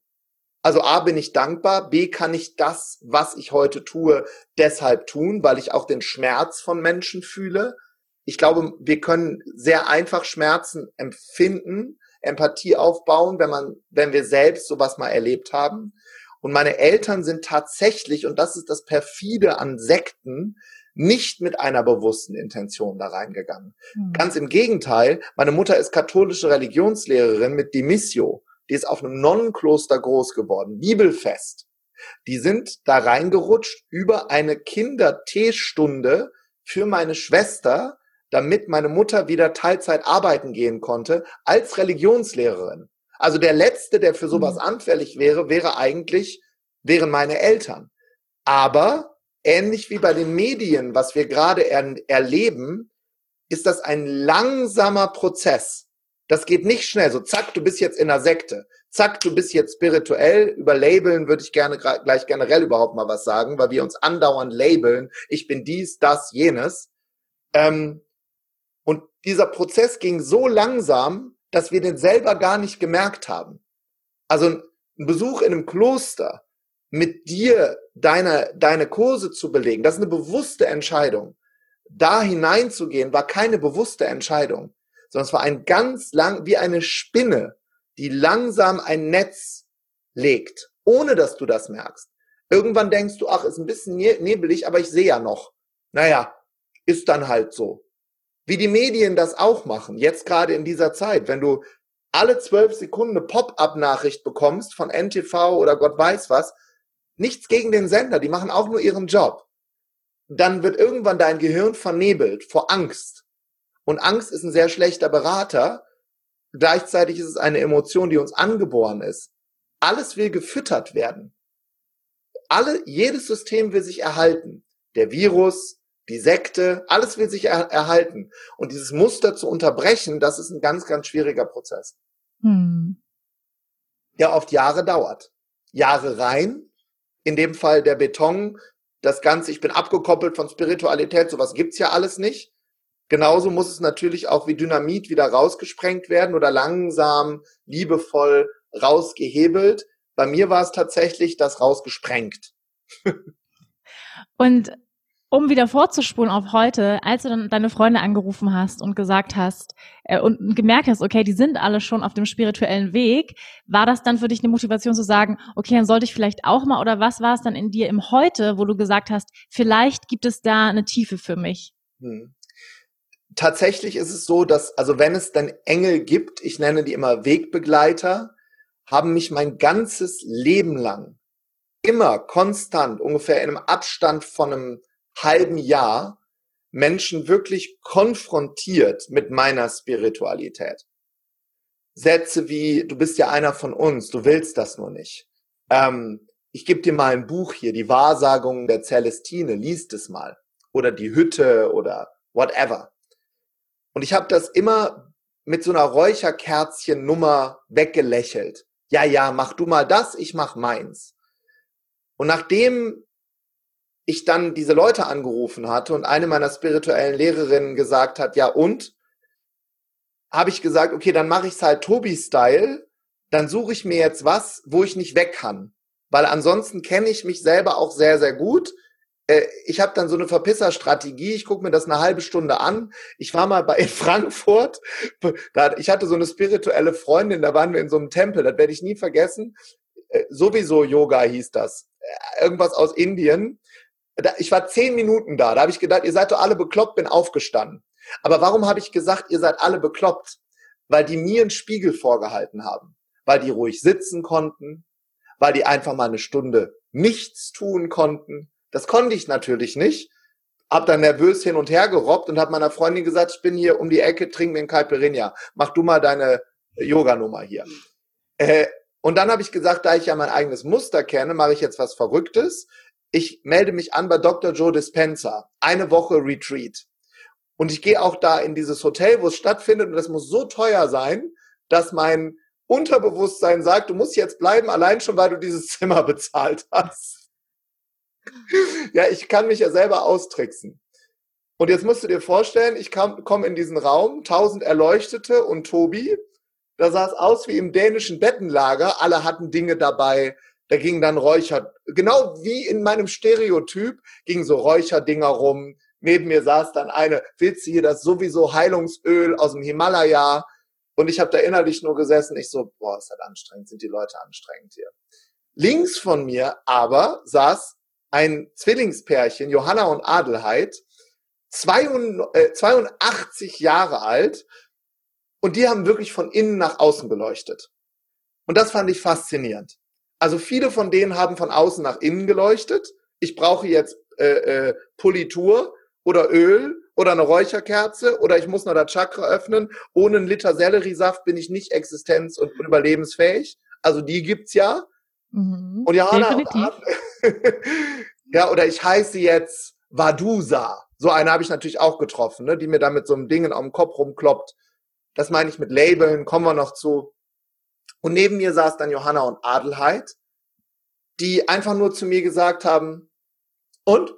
also A bin ich dankbar, B kann ich das, was ich heute tue, deshalb tun, weil ich auch den Schmerz von Menschen fühle. Ich glaube, wir können sehr einfach Schmerzen empfinden, Empathie aufbauen, wenn man, wenn wir selbst sowas mal erlebt haben. Und meine Eltern sind tatsächlich, und das ist das perfide an Sekten, nicht mit einer bewussten Intention da reingegangen. Mhm. Ganz im Gegenteil, meine Mutter ist katholische Religionslehrerin mit Demissio die ist auf einem Nonnenkloster groß geworden, bibelfest. Die sind da reingerutscht über eine Kinderteestunde für meine Schwester, damit meine Mutter wieder Teilzeit arbeiten gehen konnte, als Religionslehrerin. Also der Letzte, der für sowas mhm. anfällig wäre, wäre eigentlich, wären meine Eltern. Aber ähnlich wie bei den Medien, was wir gerade er erleben, ist das ein langsamer Prozess. Das geht nicht schnell. So, zack, du bist jetzt in einer Sekte. Zack, du bist jetzt spirituell. Über Labeln würde ich gerne gleich generell überhaupt mal was sagen, weil wir uns andauernd labeln. Ich bin dies, das, jenes. Ähm, dieser Prozess ging so langsam, dass wir den selber gar nicht gemerkt haben. Also ein Besuch in einem Kloster mit dir deine, deine Kurse zu belegen, das ist eine bewusste Entscheidung. Da hineinzugehen war keine bewusste Entscheidung sondern es war ein ganz lang, wie eine Spinne, die langsam ein Netz legt, ohne dass du das merkst. Irgendwann denkst du, ach, ist ein bisschen ne-, nebelig, aber ich sehe ja noch. Naja, ist dann halt so. Wie die Medien das auch machen, jetzt gerade in dieser Zeit, wenn du alle zwölf Sekunden eine Pop-up-Nachricht bekommst von NTV oder Gott weiß was, nichts gegen den Sender, die machen auch nur ihren Job. Dann wird irgendwann dein Gehirn vernebelt vor Angst. Und Angst ist ein sehr schlechter Berater. Gleichzeitig ist es eine Emotion, die uns angeboren ist. Alles will gefüttert werden. Alle, jedes System will sich erhalten. Der Virus, die Sekte, alles will sich er erhalten. Und dieses Muster zu unterbrechen, das ist ein ganz, ganz schwieriger Prozess. Hm. Der oft Jahre dauert. Jahre rein. In dem Fall der Beton, das Ganze, ich bin abgekoppelt von Spiritualität, sowas gibt's ja alles nicht. Genauso muss es natürlich auch wie Dynamit wieder rausgesprengt werden oder langsam, liebevoll rausgehebelt. Bei mir war es tatsächlich das rausgesprengt. und um wieder vorzuspulen auf heute, als du dann deine Freunde angerufen hast und gesagt hast äh, und gemerkt hast, okay, die sind alle schon auf dem spirituellen Weg, war das dann für dich eine Motivation zu sagen, okay, dann sollte ich vielleicht auch mal oder was war es dann in dir im Heute, wo du gesagt hast, vielleicht gibt es da eine Tiefe für mich? Hm tatsächlich ist es so, dass, also wenn es dann Engel gibt, ich nenne die immer Wegbegleiter, haben mich mein ganzes Leben lang immer konstant, ungefähr in einem Abstand von einem halben Jahr, Menschen wirklich konfrontiert mit meiner Spiritualität. Sätze wie, du bist ja einer von uns, du willst das nur nicht. Ähm, ich gebe dir mal ein Buch hier, die Wahrsagung der Celestine, liest es mal. Oder die Hütte oder whatever. Und ich habe das immer mit so einer Räucherkerzchen-Nummer weggelächelt. Ja, ja, mach du mal das, ich mach meins. Und nachdem ich dann diese Leute angerufen hatte und eine meiner spirituellen Lehrerinnen gesagt hat, ja und, habe ich gesagt, okay, dann mache ich es halt Tobi-Style, dann suche ich mir jetzt was, wo ich nicht weg kann. Weil ansonsten kenne ich mich selber auch sehr, sehr gut äh, ich habe dann so eine Verpisser-Strategie. Ich gucke mir das eine halbe Stunde an. Ich war mal bei in Frankfurt. Da, ich hatte so eine spirituelle Freundin, da waren wir in so einem Tempel, das werde ich nie vergessen. Äh, sowieso Yoga hieß das. Äh, irgendwas aus Indien. Ich war zehn Minuten da. Da habe ich gedacht, ihr seid doch alle bekloppt, bin aufgestanden. Aber warum habe ich gesagt, ihr seid alle bekloppt? Weil die mir einen Spiegel vorgehalten haben. Weil die ruhig sitzen konnten. Weil die einfach mal eine Stunde nichts tun konnten das konnte ich natürlich nicht. Hab dann nervös hin und her gerobbt und hab meiner Freundin gesagt, ich bin hier um die Ecke, trink mir einen Caipirinha. Mach du mal deine Yoga-Nummer hier. Äh, und dann habe ich gesagt, da ich ja mein eigenes Muster kenne, mache ich jetzt was Verrücktes. Ich melde mich an bei Dr. Joe Dispenza. Eine Woche Retreat. Und ich gehe auch da in dieses Hotel, wo es stattfindet. Und das muss so teuer sein, dass mein Unterbewusstsein sagt, du musst jetzt bleiben, allein schon, weil du dieses Zimmer bezahlt hast. ja, ich kann mich ja selber austricksen. Und jetzt musst du dir vorstellen, ich komme in diesen Raum, tausend Erleuchtete und Tobi. Da sah es aus wie im dänischen Bettenlager. Alle hatten Dinge dabei. Da ging dann Räucher, genau wie in meinem Stereotyp, gingen so Räucherdinger rum. Neben mir saß dann eine, willst du hier das sowieso Heilungsöl aus dem Himalaya? Und ich habe da innerlich nur gesessen. Ich so, boah, ist das anstrengend, sind die Leute anstrengend hier. Links von mir aber saß ein Zwillingspärchen, Johanna und Adelheid, 82 äh, Jahre alt und die haben wirklich von innen nach außen geleuchtet. Und das fand ich faszinierend. Also viele von denen haben von außen nach innen geleuchtet. Ich brauche jetzt äh, äh, Politur oder Öl oder eine Räucherkerze oder ich muss noch das Chakra öffnen. Ohne einen Liter Selleriesaft bin ich nicht existenz- und überlebensfähig. Also die gibt's ja. Mhm, und Johanna, und ja, oder ich heiße jetzt Vadusa. So eine habe ich natürlich auch getroffen, ne, die mir da mit so einem Ding dem Kopf rumkloppt. Das meine ich mit Labeln, kommen wir noch zu. Und neben mir saß dann Johanna und Adelheid, die einfach nur zu mir gesagt haben, und?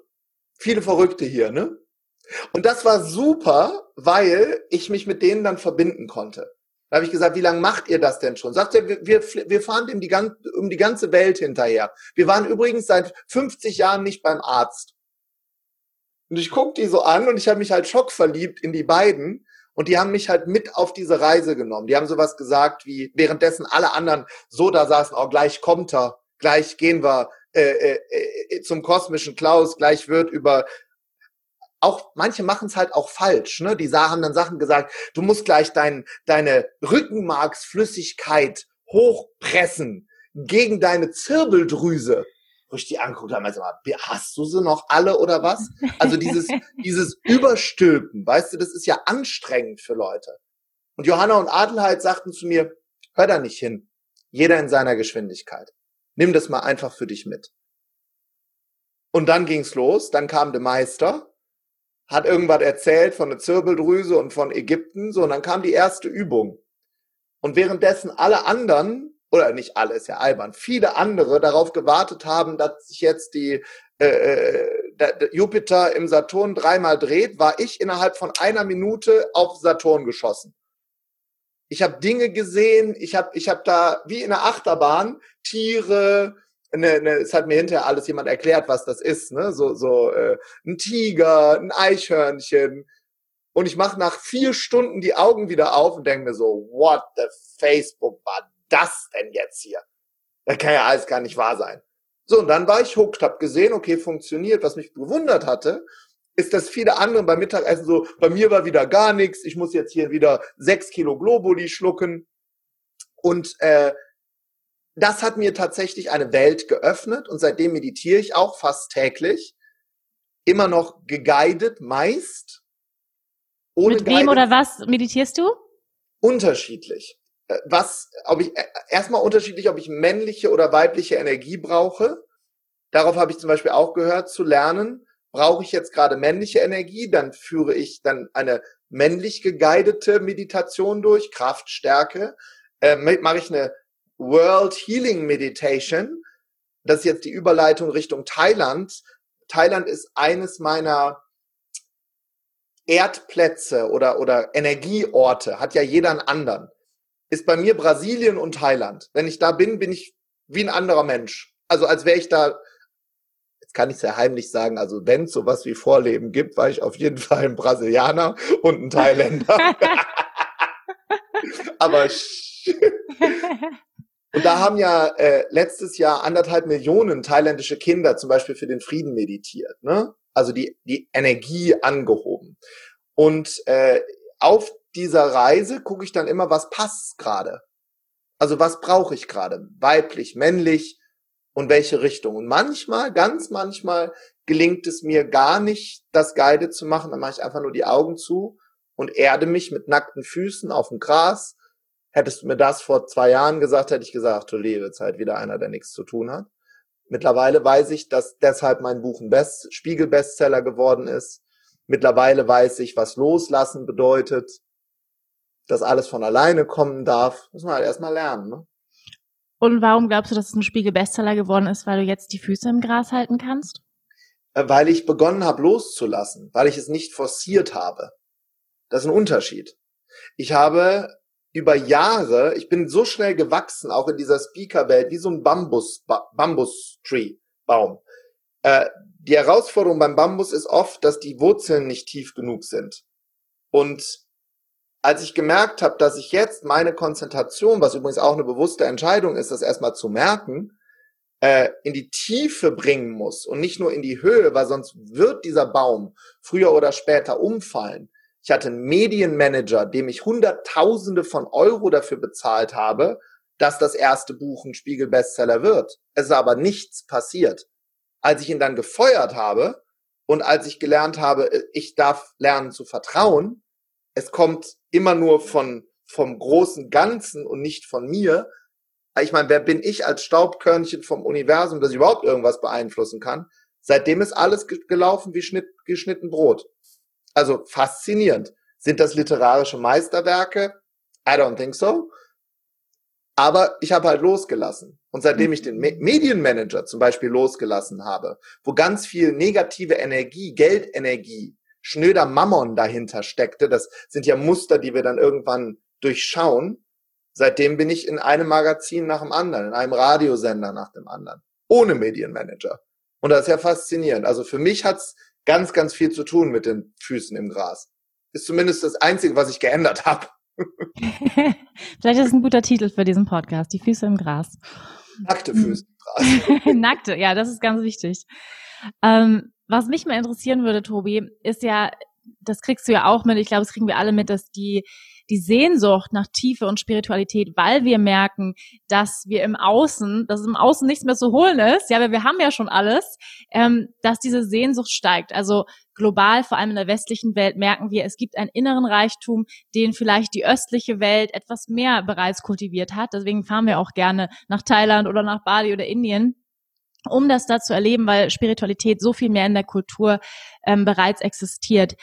Viele Verrückte hier, ne? Und das war super, weil ich mich mit denen dann verbinden konnte. Da habe ich gesagt, wie lange macht ihr das denn schon? Sagt er, wir, wir, fahren dem die, um die ganze Welt hinterher. Wir waren übrigens seit 50 Jahren nicht beim Arzt. Und ich guck die so an und ich habe mich halt schockverliebt in die beiden. Und die haben mich halt mit auf diese Reise genommen. Die haben sowas gesagt wie, währenddessen alle anderen so da saßen, oh, gleich kommt er, gleich gehen wir äh, äh, äh zum kosmischen Klaus, gleich wird über auch manche machen es halt auch falsch. Ne? Die haben dann Sachen gesagt, du musst gleich dein, deine Rückenmarksflüssigkeit hochpressen gegen deine Zirbeldrüse wo ich die angucke, haben also mal, hast du sie noch alle oder was? Also dieses, dieses Überstülpen, weißt du, das ist ja anstrengend für Leute. Und Johanna und Adelheid sagten zu mir, hör da nicht hin. Jeder in seiner Geschwindigkeit. Nimm das mal einfach für dich mit. Und dann ging's los, dann kam der Meister, hat irgendwas erzählt von der Zirbeldrüse und von Ägypten, so, und dann kam die erste Übung. Und währenddessen alle anderen oder nicht alle, ist ja albern, viele andere darauf gewartet haben, dass sich jetzt die äh, äh der, der Jupiter im Saturn dreimal dreht, war ich innerhalb von einer Minute auf Saturn geschossen. Ich habe Dinge gesehen, ich habe ich hab da wie in einer Achterbahn Tiere, ne, ne, es hat mir hinterher alles jemand erklärt, was das ist, ne? So, so äh, ein Tiger, ein Eichhörnchen. Und ich mache nach vier Stunden die Augen wieder auf und denke mir so, what the Facebook war das denn jetzt hier? Das kann ja alles gar nicht wahr sein. So, und dann war ich hooked, hab gesehen, okay, funktioniert. Was mich bewundert hatte, ist, dass viele andere beim Mittagessen so, bei mir war wieder gar nichts, ich muss jetzt hier wieder sechs Kilo Globuli schlucken. Und äh, das hat mir tatsächlich eine Welt geöffnet und seitdem meditiere ich auch fast täglich. Immer noch geguided, meist. Ohne Mit wem guided, oder was meditierst du? Unterschiedlich. Äh, was, ob ich, äh, erstmal unterschiedlich, ob ich männliche oder weibliche Energie brauche. Darauf habe ich zum Beispiel auch gehört, zu lernen. Brauche ich jetzt gerade männliche Energie, dann führe ich dann eine männlich geguidete Meditation durch, Kraft, Stärke. Äh, mache ich eine World Healing Meditation. Das ist jetzt die Überleitung Richtung Thailand. Thailand ist eines meiner Erdplätze oder, oder Energieorte, hat ja jeder einen anderen ist bei mir Brasilien und Thailand. Wenn ich da bin, bin ich wie ein anderer Mensch. Also als wäre ich da, jetzt kann ich es ja heimlich sagen, also wenn es sowas wie Vorleben gibt, war ich auf jeden Fall ein Brasilianer und ein Thailänder. Aber und da haben ja äh, letztes Jahr anderthalb Millionen thailändische Kinder zum Beispiel für den Frieden meditiert, ne? Also die die Energie angehoben. Und äh, auf dieser Reise gucke ich dann immer, was passt gerade. Also was brauche ich gerade? Weiblich, männlich und welche Richtung. Und manchmal, ganz manchmal gelingt es mir gar nicht, das Guide zu machen. Dann mache ich einfach nur die Augen zu und erde mich mit nackten Füßen auf dem Gras. Hättest du mir das vor zwei Jahren gesagt, hätte ich gesagt, du liebe Zeit, wieder einer, der nichts zu tun hat. Mittlerweile weiß ich, dass deshalb mein Buch ein Best Spiegel-Bestseller geworden ist. Mittlerweile weiß ich, was loslassen bedeutet. Dass alles von alleine kommen darf, muss man halt erstmal lernen. Ne? Und warum glaubst du, dass es ein Spiegel-Bestseller geworden ist, weil du jetzt die Füße im Gras halten kannst? Äh, weil ich begonnen habe loszulassen, weil ich es nicht forciert habe. Das ist ein Unterschied. Ich habe über Jahre, ich bin so schnell gewachsen, auch in dieser Speaker-Welt, wie so ein Bambus, Bambus-Tree-Baum. Äh, die Herausforderung beim Bambus ist oft, dass die Wurzeln nicht tief genug sind. Und als ich gemerkt habe, dass ich jetzt meine Konzentration, was übrigens auch eine bewusste Entscheidung ist, das erstmal zu merken, äh, in die Tiefe bringen muss und nicht nur in die Höhe, weil sonst wird dieser Baum früher oder später umfallen. Ich hatte einen Medienmanager, dem ich Hunderttausende von Euro dafür bezahlt habe, dass das erste Buch ein Spiegel-Bestseller wird. Es ist aber nichts passiert. Als ich ihn dann gefeuert habe und als ich gelernt habe, äh, ich darf lernen zu vertrauen, es kommt immer nur von, vom großen Ganzen und nicht von mir. Ich meine, wer bin ich als Staubkörnchen vom Universum, dass ich überhaupt irgendwas beeinflussen kann? Seitdem ist alles gelaufen wie Schnitt, geschnitten Brot. Also faszinierend. Sind das literarische Meisterwerke? I don't think so. Aber ich habe halt losgelassen. Und seitdem ich den Me Medienmanager zum Beispiel losgelassen habe, wo ganz viel negative Energie, Geldenergie schnöder Mammon dahinter steckte. Das sind ja Muster, die wir dann irgendwann durchschauen. Seitdem bin ich in einem Magazin nach dem anderen, in einem Radiosender nach dem anderen, ohne Medienmanager. Und das ist ja faszinierend. Also für mich hat's ganz, ganz viel zu tun mit den Füßen im Gras. Ist zumindest das Einzige, was ich geändert habe. Vielleicht ist es ein guter Titel für diesen Podcast, die Füße im Gras. Nackte Füße im Gras. Nackte, ja, das ist ganz wichtig. Ähm, was mich mal interessieren würde, Tobi, ist ja, das kriegst du ja auch mit, ich glaube, das kriegen wir alle mit, dass die die Sehnsucht nach Tiefe und Spiritualität, weil wir merken, dass wir im Außen, dass im Außen nichts mehr zu holen ist, ja, weil wir haben ja schon alles, ähm, dass diese Sehnsucht steigt. Also global, vor allem in der westlichen Welt, merken wir, es gibt einen inneren Reichtum, den vielleicht die östliche Welt etwas mehr bereits kultiviert hat. Deswegen fahren wir auch gerne nach Thailand oder nach Bali oder Indien um das da zu erleben, weil Spiritualität so viel mehr in der Kultur ähm, bereits existiert.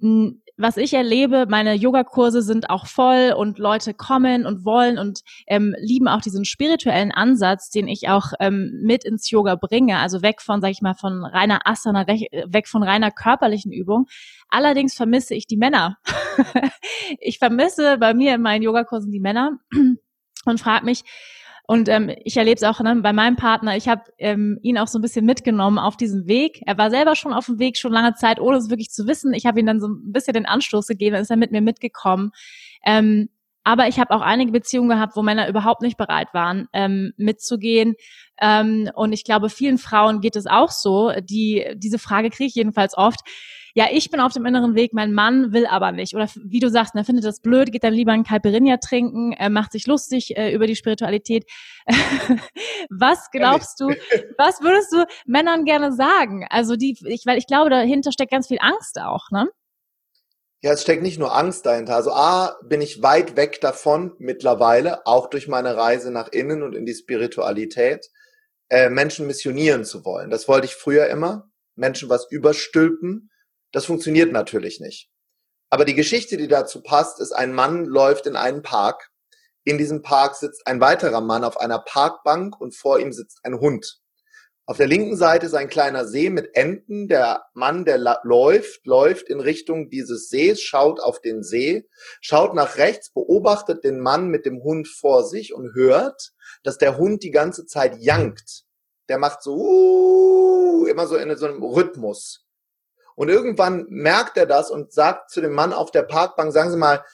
Hm, was ich erlebe, meine Yogakurse sind auch voll und Leute kommen und wollen und ähm, lieben auch diesen spirituellen Ansatz, den ich auch ähm, mit ins Yoga bringe, also weg von, sag ich mal, von reiner Asana, weg von reiner körperlichen Übung. Allerdings vermisse ich die Männer. ich vermisse bei mir in meinen Yogakursen die Männer und frage mich, und ähm, ich erlebe es auch ne, bei meinem Partner. Ich habe ähm, ihn auch so ein bisschen mitgenommen auf diesem Weg. Er war selber schon auf dem Weg, schon lange Zeit, ohne es wirklich zu wissen. Ich habe ihm dann so ein bisschen den Anstoß gegeben, dann ist er mit mir mitgekommen. Ähm, aber ich habe auch einige Beziehungen gehabt, wo Männer überhaupt nicht bereit waren, ähm, mitzugehen. Ähm, und ich glaube, vielen Frauen geht es auch so. Die diese Frage kriege ich jedenfalls oft ja, ich bin auf dem inneren Weg, mein Mann will aber nicht. Oder wie du sagst, er findet das blöd, geht dann lieber ein Caipirinha trinken, er macht sich lustig äh, über die Spiritualität. was glaubst du, was würdest du Männern gerne sagen? Also die, ich, weil ich glaube, dahinter steckt ganz viel Angst auch, ne? Ja, es steckt nicht nur Angst dahinter. Also A, bin ich weit weg davon mittlerweile, auch durch meine Reise nach innen und in die Spiritualität, äh, Menschen missionieren zu wollen. Das wollte ich früher immer. Menschen was überstülpen. Das funktioniert natürlich nicht. Aber die Geschichte, die dazu passt, ist, ein Mann läuft in einen Park. In diesem Park sitzt ein weiterer Mann auf einer Parkbank und vor ihm sitzt ein Hund. Auf der linken Seite ist ein kleiner See mit Enten. Der Mann, der läuft, läuft in Richtung dieses Sees, schaut auf den See, schaut nach rechts, beobachtet den Mann mit dem Hund vor sich und hört, dass der Hund die ganze Zeit jankt. Der macht so uh, immer so in so einem Rhythmus. Und irgendwann merkt er das und sagt zu dem Mann auf der Parkbank, sagen Sie mal,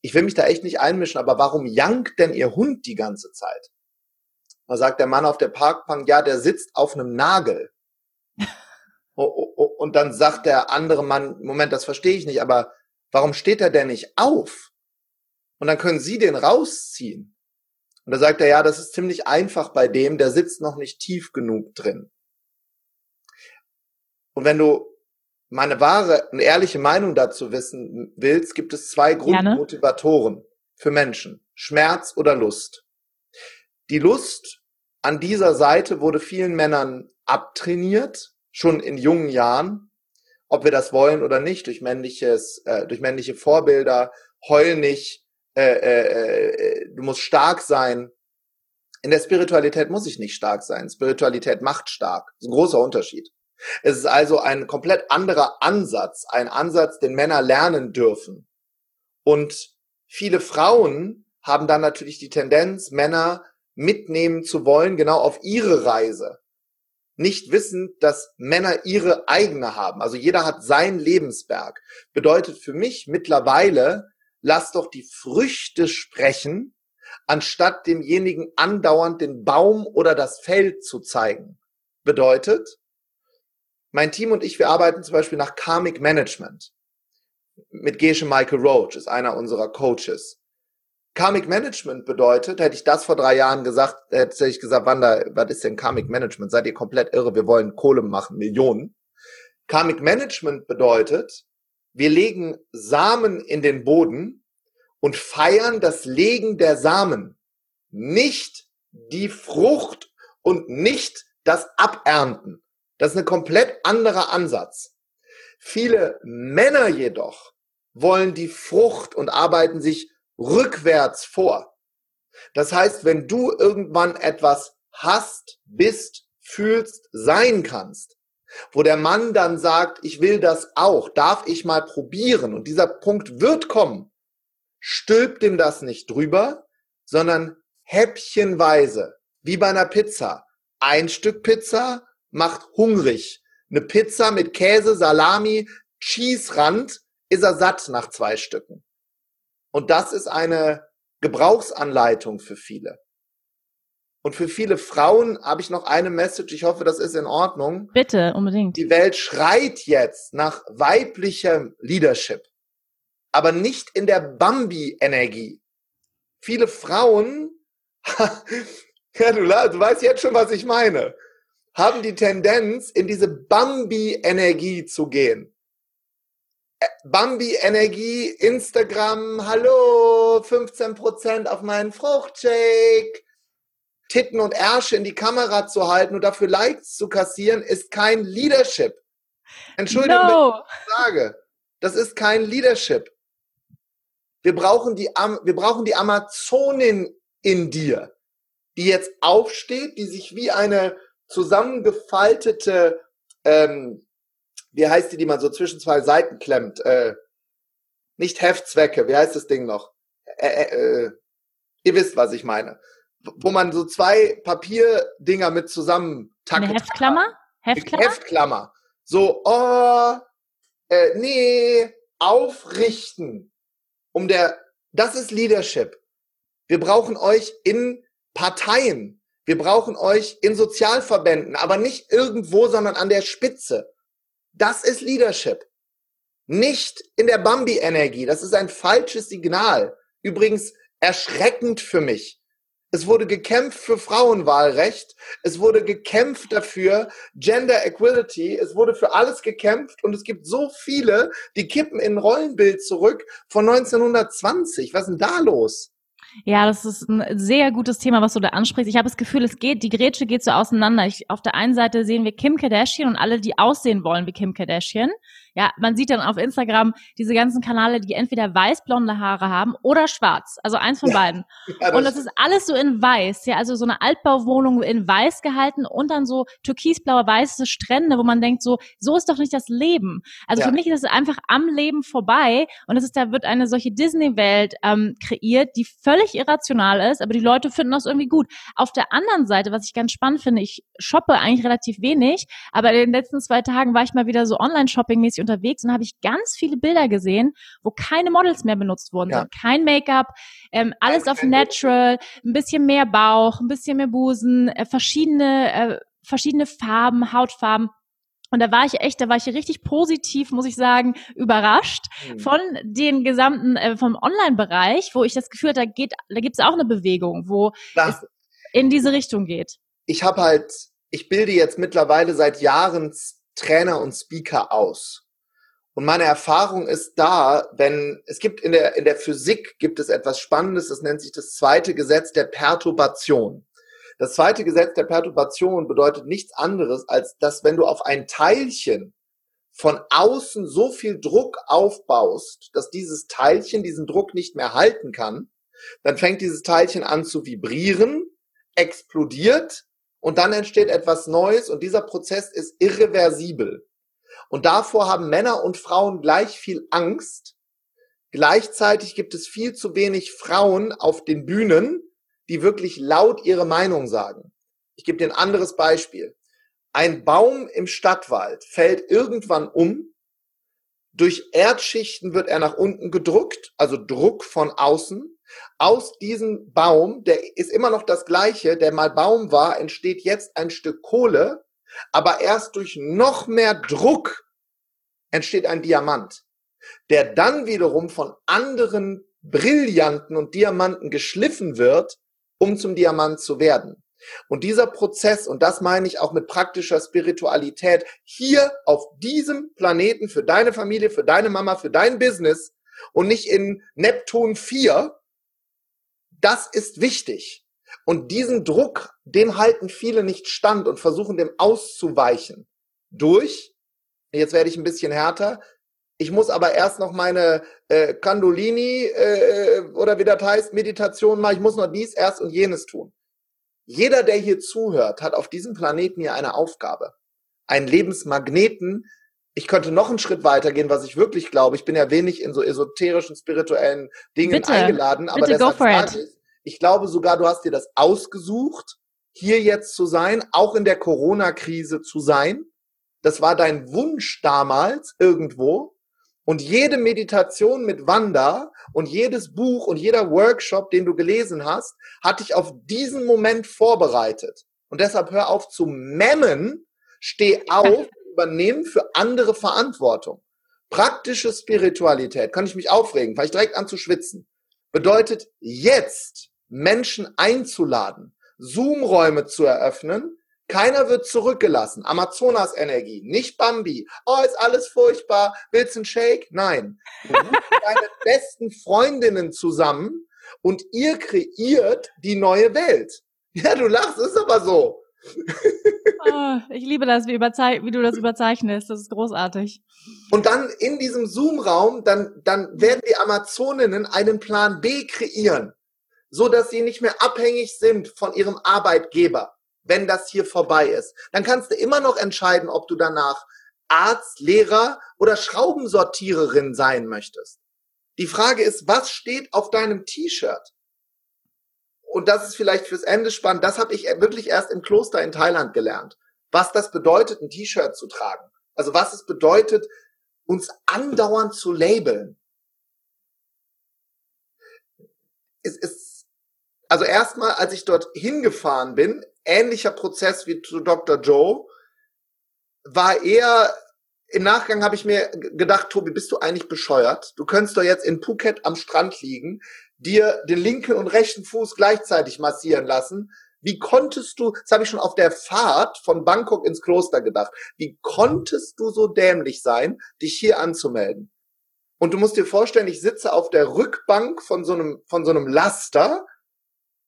ich will mich da echt nicht einmischen, aber warum jankt denn Ihr Hund die ganze Zeit? Da sagt der Mann auf der Parkbank, ja, der sitzt auf einem Nagel. und dann sagt der andere Mann, Moment, das verstehe ich nicht, aber warum steht er denn nicht auf? Und dann können Sie den rausziehen. Und da sagt er, ja, das ist ziemlich einfach bei dem, der sitzt noch nicht tief genug drin. Und wenn du meine wahre und ehrliche Meinung dazu wissen willst, gibt es zwei Grundmotivatoren für Menschen. Schmerz oder Lust. Die Lust an dieser Seite wurde vielen Männern abtrainiert, schon in jungen Jahren, ob wir das wollen oder nicht, durch männliches, äh, durch männliche Vorbilder, heul nicht, äh, äh, äh, du musst stark sein. In der Spiritualität muss ich nicht stark sein. Spiritualität macht stark. Das ist ein großer Unterschied. Es ist also ein komplett anderer Ansatz, ein Ansatz, den Männer lernen dürfen. Und viele Frauen haben dann natürlich die Tendenz, Männer mitnehmen zu wollen, genau auf ihre Reise. Nicht wissend, dass Männer ihre eigene haben. Also jeder hat sein Lebensberg. Bedeutet für mich mittlerweile, lass doch die Früchte sprechen, anstatt demjenigen andauernd den Baum oder das Feld zu zeigen. Bedeutet, mein Team und ich, wir arbeiten zum Beispiel nach Karmic Management. Mit Gesche Michael Roach ist einer unserer Coaches. Karmic Management bedeutet, hätte ich das vor drei Jahren gesagt, hätte ich gesagt, Wanda, was ist denn Karmic Management? Seid ihr komplett irre? Wir wollen Kohle machen, Millionen. Karmic Management bedeutet, wir legen Samen in den Boden und feiern das Legen der Samen, nicht die Frucht und nicht das Abernten. Das ist ein komplett anderer Ansatz. Viele Männer jedoch wollen die Frucht und arbeiten sich rückwärts vor. Das heißt, wenn du irgendwann etwas hast, bist, fühlst, sein kannst, wo der Mann dann sagt, ich will das auch, darf ich mal probieren und dieser Punkt wird kommen, stülpt ihm das nicht drüber, sondern häppchenweise, wie bei einer Pizza. Ein Stück Pizza macht hungrig. Eine Pizza mit Käse, Salami, Cheese-Rand ist er satt nach zwei Stücken. Und das ist eine Gebrauchsanleitung für viele. Und für viele Frauen habe ich noch eine Message. Ich hoffe, das ist in Ordnung. Bitte, unbedingt. Die Welt schreit jetzt nach weiblicher Leadership, aber nicht in der Bambi-Energie. Viele Frauen, ja, du, du weißt jetzt schon, was ich meine, haben die Tendenz, in diese Bambi-Energie zu gehen. Bambi Energie, Instagram, hallo, 15% auf meinen Fruchtshake. Titten und Ärsche in die Kamera zu halten und dafür Likes zu kassieren, ist kein Leadership. Entschuldigung, no. ich sage. Das ist kein Leadership. Wir brauchen die, wir brauchen die Amazonin in dir, die jetzt aufsteht, die sich wie eine zusammengefaltete ähm, wie heißt die, die man so zwischen zwei Seiten klemmt? Äh, nicht Heftzwecke, wie heißt das Ding noch? Äh, äh, ihr wisst, was ich meine. Wo man so zwei Papierdinger mit zusammen Eine Heftklammer? Heftklammer? Heftklammer. So, oh, äh, nee, aufrichten. Um der, das ist Leadership. Wir brauchen euch in Parteien. Wir brauchen euch in Sozialverbänden, aber nicht irgendwo, sondern an der Spitze. Das ist Leadership. Nicht in der Bambi-Energie. Das ist ein falsches Signal. Übrigens erschreckend für mich. Es wurde gekämpft für Frauenwahlrecht. Es wurde gekämpft dafür Gender Equality. Es wurde für alles gekämpft und es gibt so viele, die kippen in Rollenbild zurück von 1920. Was ist denn da los? Ja, das ist ein sehr gutes Thema, was du da ansprichst. Ich habe das Gefühl, es geht, die Grätsche geht so auseinander. Ich, auf der einen Seite sehen wir Kim Kardashian und alle, die aussehen wollen wie Kim Kardashian. Ja, man sieht dann auf Instagram diese ganzen Kanäle, die entweder weiß-blonde Haare haben oder schwarz. Also eins von beiden. Ja, das und das ist alles so in weiß. Ja, also so eine Altbauwohnung in weiß gehalten und dann so türkisblaue, weiße Strände, wo man denkt so, so ist doch nicht das Leben. Also ja. für mich ist es einfach am Leben vorbei und es ist, da wird eine solche Disney-Welt ähm, kreiert, die völlig irrational ist, aber die Leute finden das irgendwie gut. Auf der anderen Seite, was ich ganz spannend finde, ich shoppe eigentlich relativ wenig, aber in den letzten zwei Tagen war ich mal wieder so Online-Shopping-mäßig unterwegs und habe ich ganz viele Bilder gesehen, wo keine Models mehr benutzt wurden. Ja. Kein Make-up, ähm, alles auf Natural, ein bisschen mehr Bauch, ein bisschen mehr Busen, äh, verschiedene, äh, verschiedene Farben, Hautfarben. Und da war ich echt, da war ich richtig positiv, muss ich sagen, überrascht mhm. von den gesamten, äh, vom Online-Bereich, wo ich das Gefühl hatte, da geht, da gibt es auch eine Bewegung, wo das, es in diese Richtung geht. Ich habe halt, ich bilde jetzt mittlerweile seit Jahren Trainer und Speaker aus. Und meine Erfahrung ist da, wenn es gibt in der, in der Physik gibt es etwas Spannendes, das nennt sich das zweite Gesetz der Perturbation. Das zweite Gesetz der Perturbation bedeutet nichts anderes, als dass wenn du auf ein Teilchen von außen so viel Druck aufbaust, dass dieses Teilchen diesen Druck nicht mehr halten kann, dann fängt dieses Teilchen an zu vibrieren, explodiert und dann entsteht etwas Neues und dieser Prozess ist irreversibel. Und davor haben Männer und Frauen gleich viel Angst. Gleichzeitig gibt es viel zu wenig Frauen auf den Bühnen, die wirklich laut ihre Meinung sagen. Ich gebe dir ein anderes Beispiel. Ein Baum im Stadtwald fällt irgendwann um. Durch Erdschichten wird er nach unten gedrückt, also Druck von außen. Aus diesem Baum, der ist immer noch das gleiche, der mal Baum war, entsteht jetzt ein Stück Kohle, aber erst durch noch mehr Druck entsteht ein Diamant, der dann wiederum von anderen Brillanten und Diamanten geschliffen wird, um zum Diamant zu werden. Und dieser Prozess, und das meine ich auch mit praktischer Spiritualität, hier auf diesem Planeten für deine Familie, für deine Mama, für dein Business und nicht in Neptun 4, das ist wichtig. Und diesen Druck, dem halten viele nicht stand und versuchen dem auszuweichen. Durch, jetzt werde ich ein bisschen härter, ich muss aber erst noch meine äh, Candolini äh, oder wie das heißt, Meditation machen, ich muss noch dies, erst und jenes tun. Jeder, der hier zuhört, hat auf diesem Planeten hier eine Aufgabe. Einen Lebensmagneten. Ich könnte noch einen Schritt weitergehen, was ich wirklich glaube. Ich bin ja wenig in so esoterischen, spirituellen Dingen bitte, eingeladen. Aber bitte deshalb go ich, ich glaube sogar, du hast dir das ausgesucht, hier jetzt zu sein, auch in der Corona-Krise zu sein. Das war dein Wunsch damals irgendwo. Und jede Meditation mit Wanda und jedes Buch und jeder Workshop, den du gelesen hast, hat dich auf diesen Moment vorbereitet. Und deshalb hör auf zu memmen, steh auf, übernehmen für andere Verantwortung. Praktische Spiritualität, kann ich mich aufregen, fange ich direkt an zu schwitzen, bedeutet jetzt Menschen einzuladen, Zoom-Räume zu eröffnen, keiner wird zurückgelassen. Amazonas-Energie, nicht Bambi. Oh, ist alles furchtbar. Willst du einen Shake? Nein. Du deine besten Freundinnen zusammen und ihr kreiert die neue Welt. Ja, du lachst, ist aber so. Oh, ich liebe das, wie, wie, du das überzeichnest. Das ist großartig. Und dann in diesem Zoom-Raum, dann, dann werden die Amazoninnen einen Plan B kreieren, so dass sie nicht mehr abhängig sind von ihrem Arbeitgeber wenn das hier vorbei ist. Dann kannst du immer noch entscheiden, ob du danach Arzt, Lehrer oder Schraubensortiererin sein möchtest. Die Frage ist, was steht auf deinem T-Shirt? Und das ist vielleicht fürs Ende spannend. Das habe ich wirklich erst im Kloster in Thailand gelernt. Was das bedeutet, ein T-Shirt zu tragen. Also was es bedeutet, uns andauernd zu labeln. Es ist, also erstmal, als ich dort hingefahren bin, ähnlicher Prozess wie zu Dr. Joe, war eher im Nachgang habe ich mir gedacht, Tobi, bist du eigentlich bescheuert? Du könntest doch jetzt in Phuket am Strand liegen, dir den linken und rechten Fuß gleichzeitig massieren lassen. Wie konntest du, das habe ich schon auf der Fahrt von Bangkok ins Kloster gedacht, wie konntest du so dämlich sein, dich hier anzumelden? Und du musst dir vorstellen, ich sitze auf der Rückbank von so einem, von so einem Laster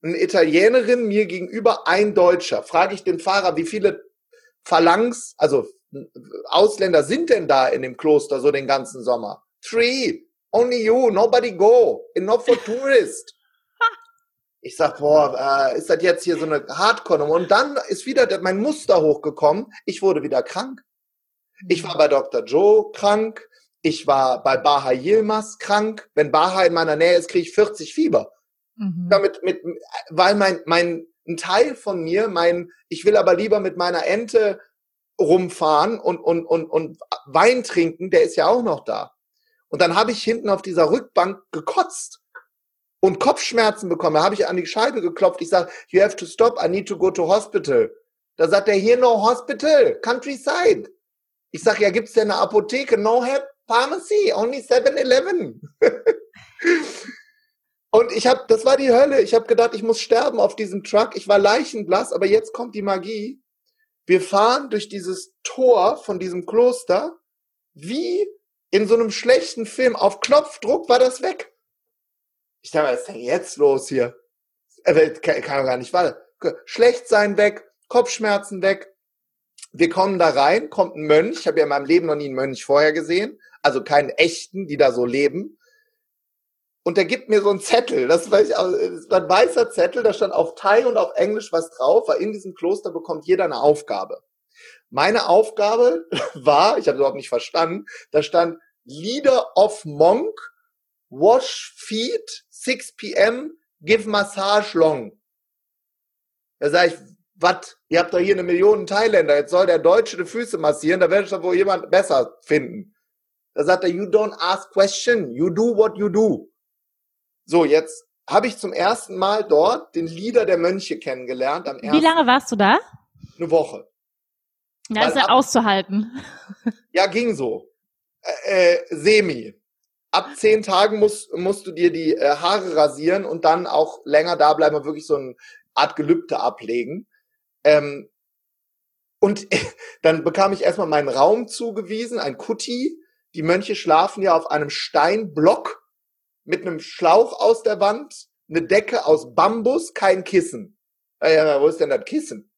eine Italienerin, mir gegenüber ein Deutscher. Frage ich den Fahrer, wie viele Phalanx, also Ausländer sind denn da in dem Kloster so den ganzen Sommer? Three. Only you. Nobody go. Enough for tourist. Ich sag, boah, äh, ist das jetzt hier so eine Hardcore? Und dann ist wieder mein Muster hochgekommen. Ich wurde wieder krank. Ich war bei Dr. Joe krank. Ich war bei Baha Yilmaz krank. Wenn Baha in meiner Nähe ist, kriege ich 40 Fieber. Mhm. Damit, mit, weil mein, mein, ein Teil von mir, mein, ich will aber lieber mit meiner Ente rumfahren und, und, und, und Wein trinken, der ist ja auch noch da. Und dann habe ich hinten auf dieser Rückbank gekotzt und Kopfschmerzen bekommen. Da habe ich an die Scheibe geklopft. Ich sage, you have to stop, I need to go to hospital. Da sagt er, hier no hospital, countryside. Ich sage, ja, gibt's denn eine Apotheke? No have pharmacy, only 7-Eleven. Und ich habe, das war die Hölle. Ich habe gedacht, ich muss sterben auf diesem Truck. Ich war leichenblass, aber jetzt kommt die Magie. Wir fahren durch dieses Tor von diesem Kloster wie in so einem schlechten Film. Auf Knopfdruck war das weg. Ich dachte, was ist denn jetzt los hier? Äh, kann, kann gar nicht, warte. Schlecht sein weg, Kopfschmerzen weg. wir kommen da rein, kommt ein Mönch, ich habe ja in meinem Leben noch nie einen Mönch vorher gesehen, also keinen echten, die da so leben. Und der gibt mir so einen Zettel, das war, das war ein weißer Zettel, da stand auf Thai und auf Englisch was drauf, weil in diesem Kloster bekommt jeder eine Aufgabe. Meine Aufgabe war, ich habe überhaupt nicht verstanden, da stand Leader of Monk, Wash Feet, 6 p.m., Give Massage Long. Da sage ich, was? Ihr habt doch hier eine Million Thailänder, jetzt soll der Deutsche die Füße massieren, da werde ich doch wohl jemand besser finden. Da sagt er, you don't ask question, you do what you do. So, jetzt habe ich zum ersten Mal dort den Leader der Mönche kennengelernt. Am Wie lange warst du da? Eine Woche. Ja, ist ja auszuhalten. Ja, ging so. Äh, äh, semi. Ab zehn Tagen musst, musst du dir die äh, Haare rasieren und dann auch länger da bleiben und wirklich so eine Art Gelübde ablegen. Ähm, und dann bekam ich erstmal meinen Raum zugewiesen, ein Kutti. Die Mönche schlafen ja auf einem Steinblock mit einem Schlauch aus der Wand, eine Decke aus Bambus, kein Kissen. Ja, wo ist denn das Kissen?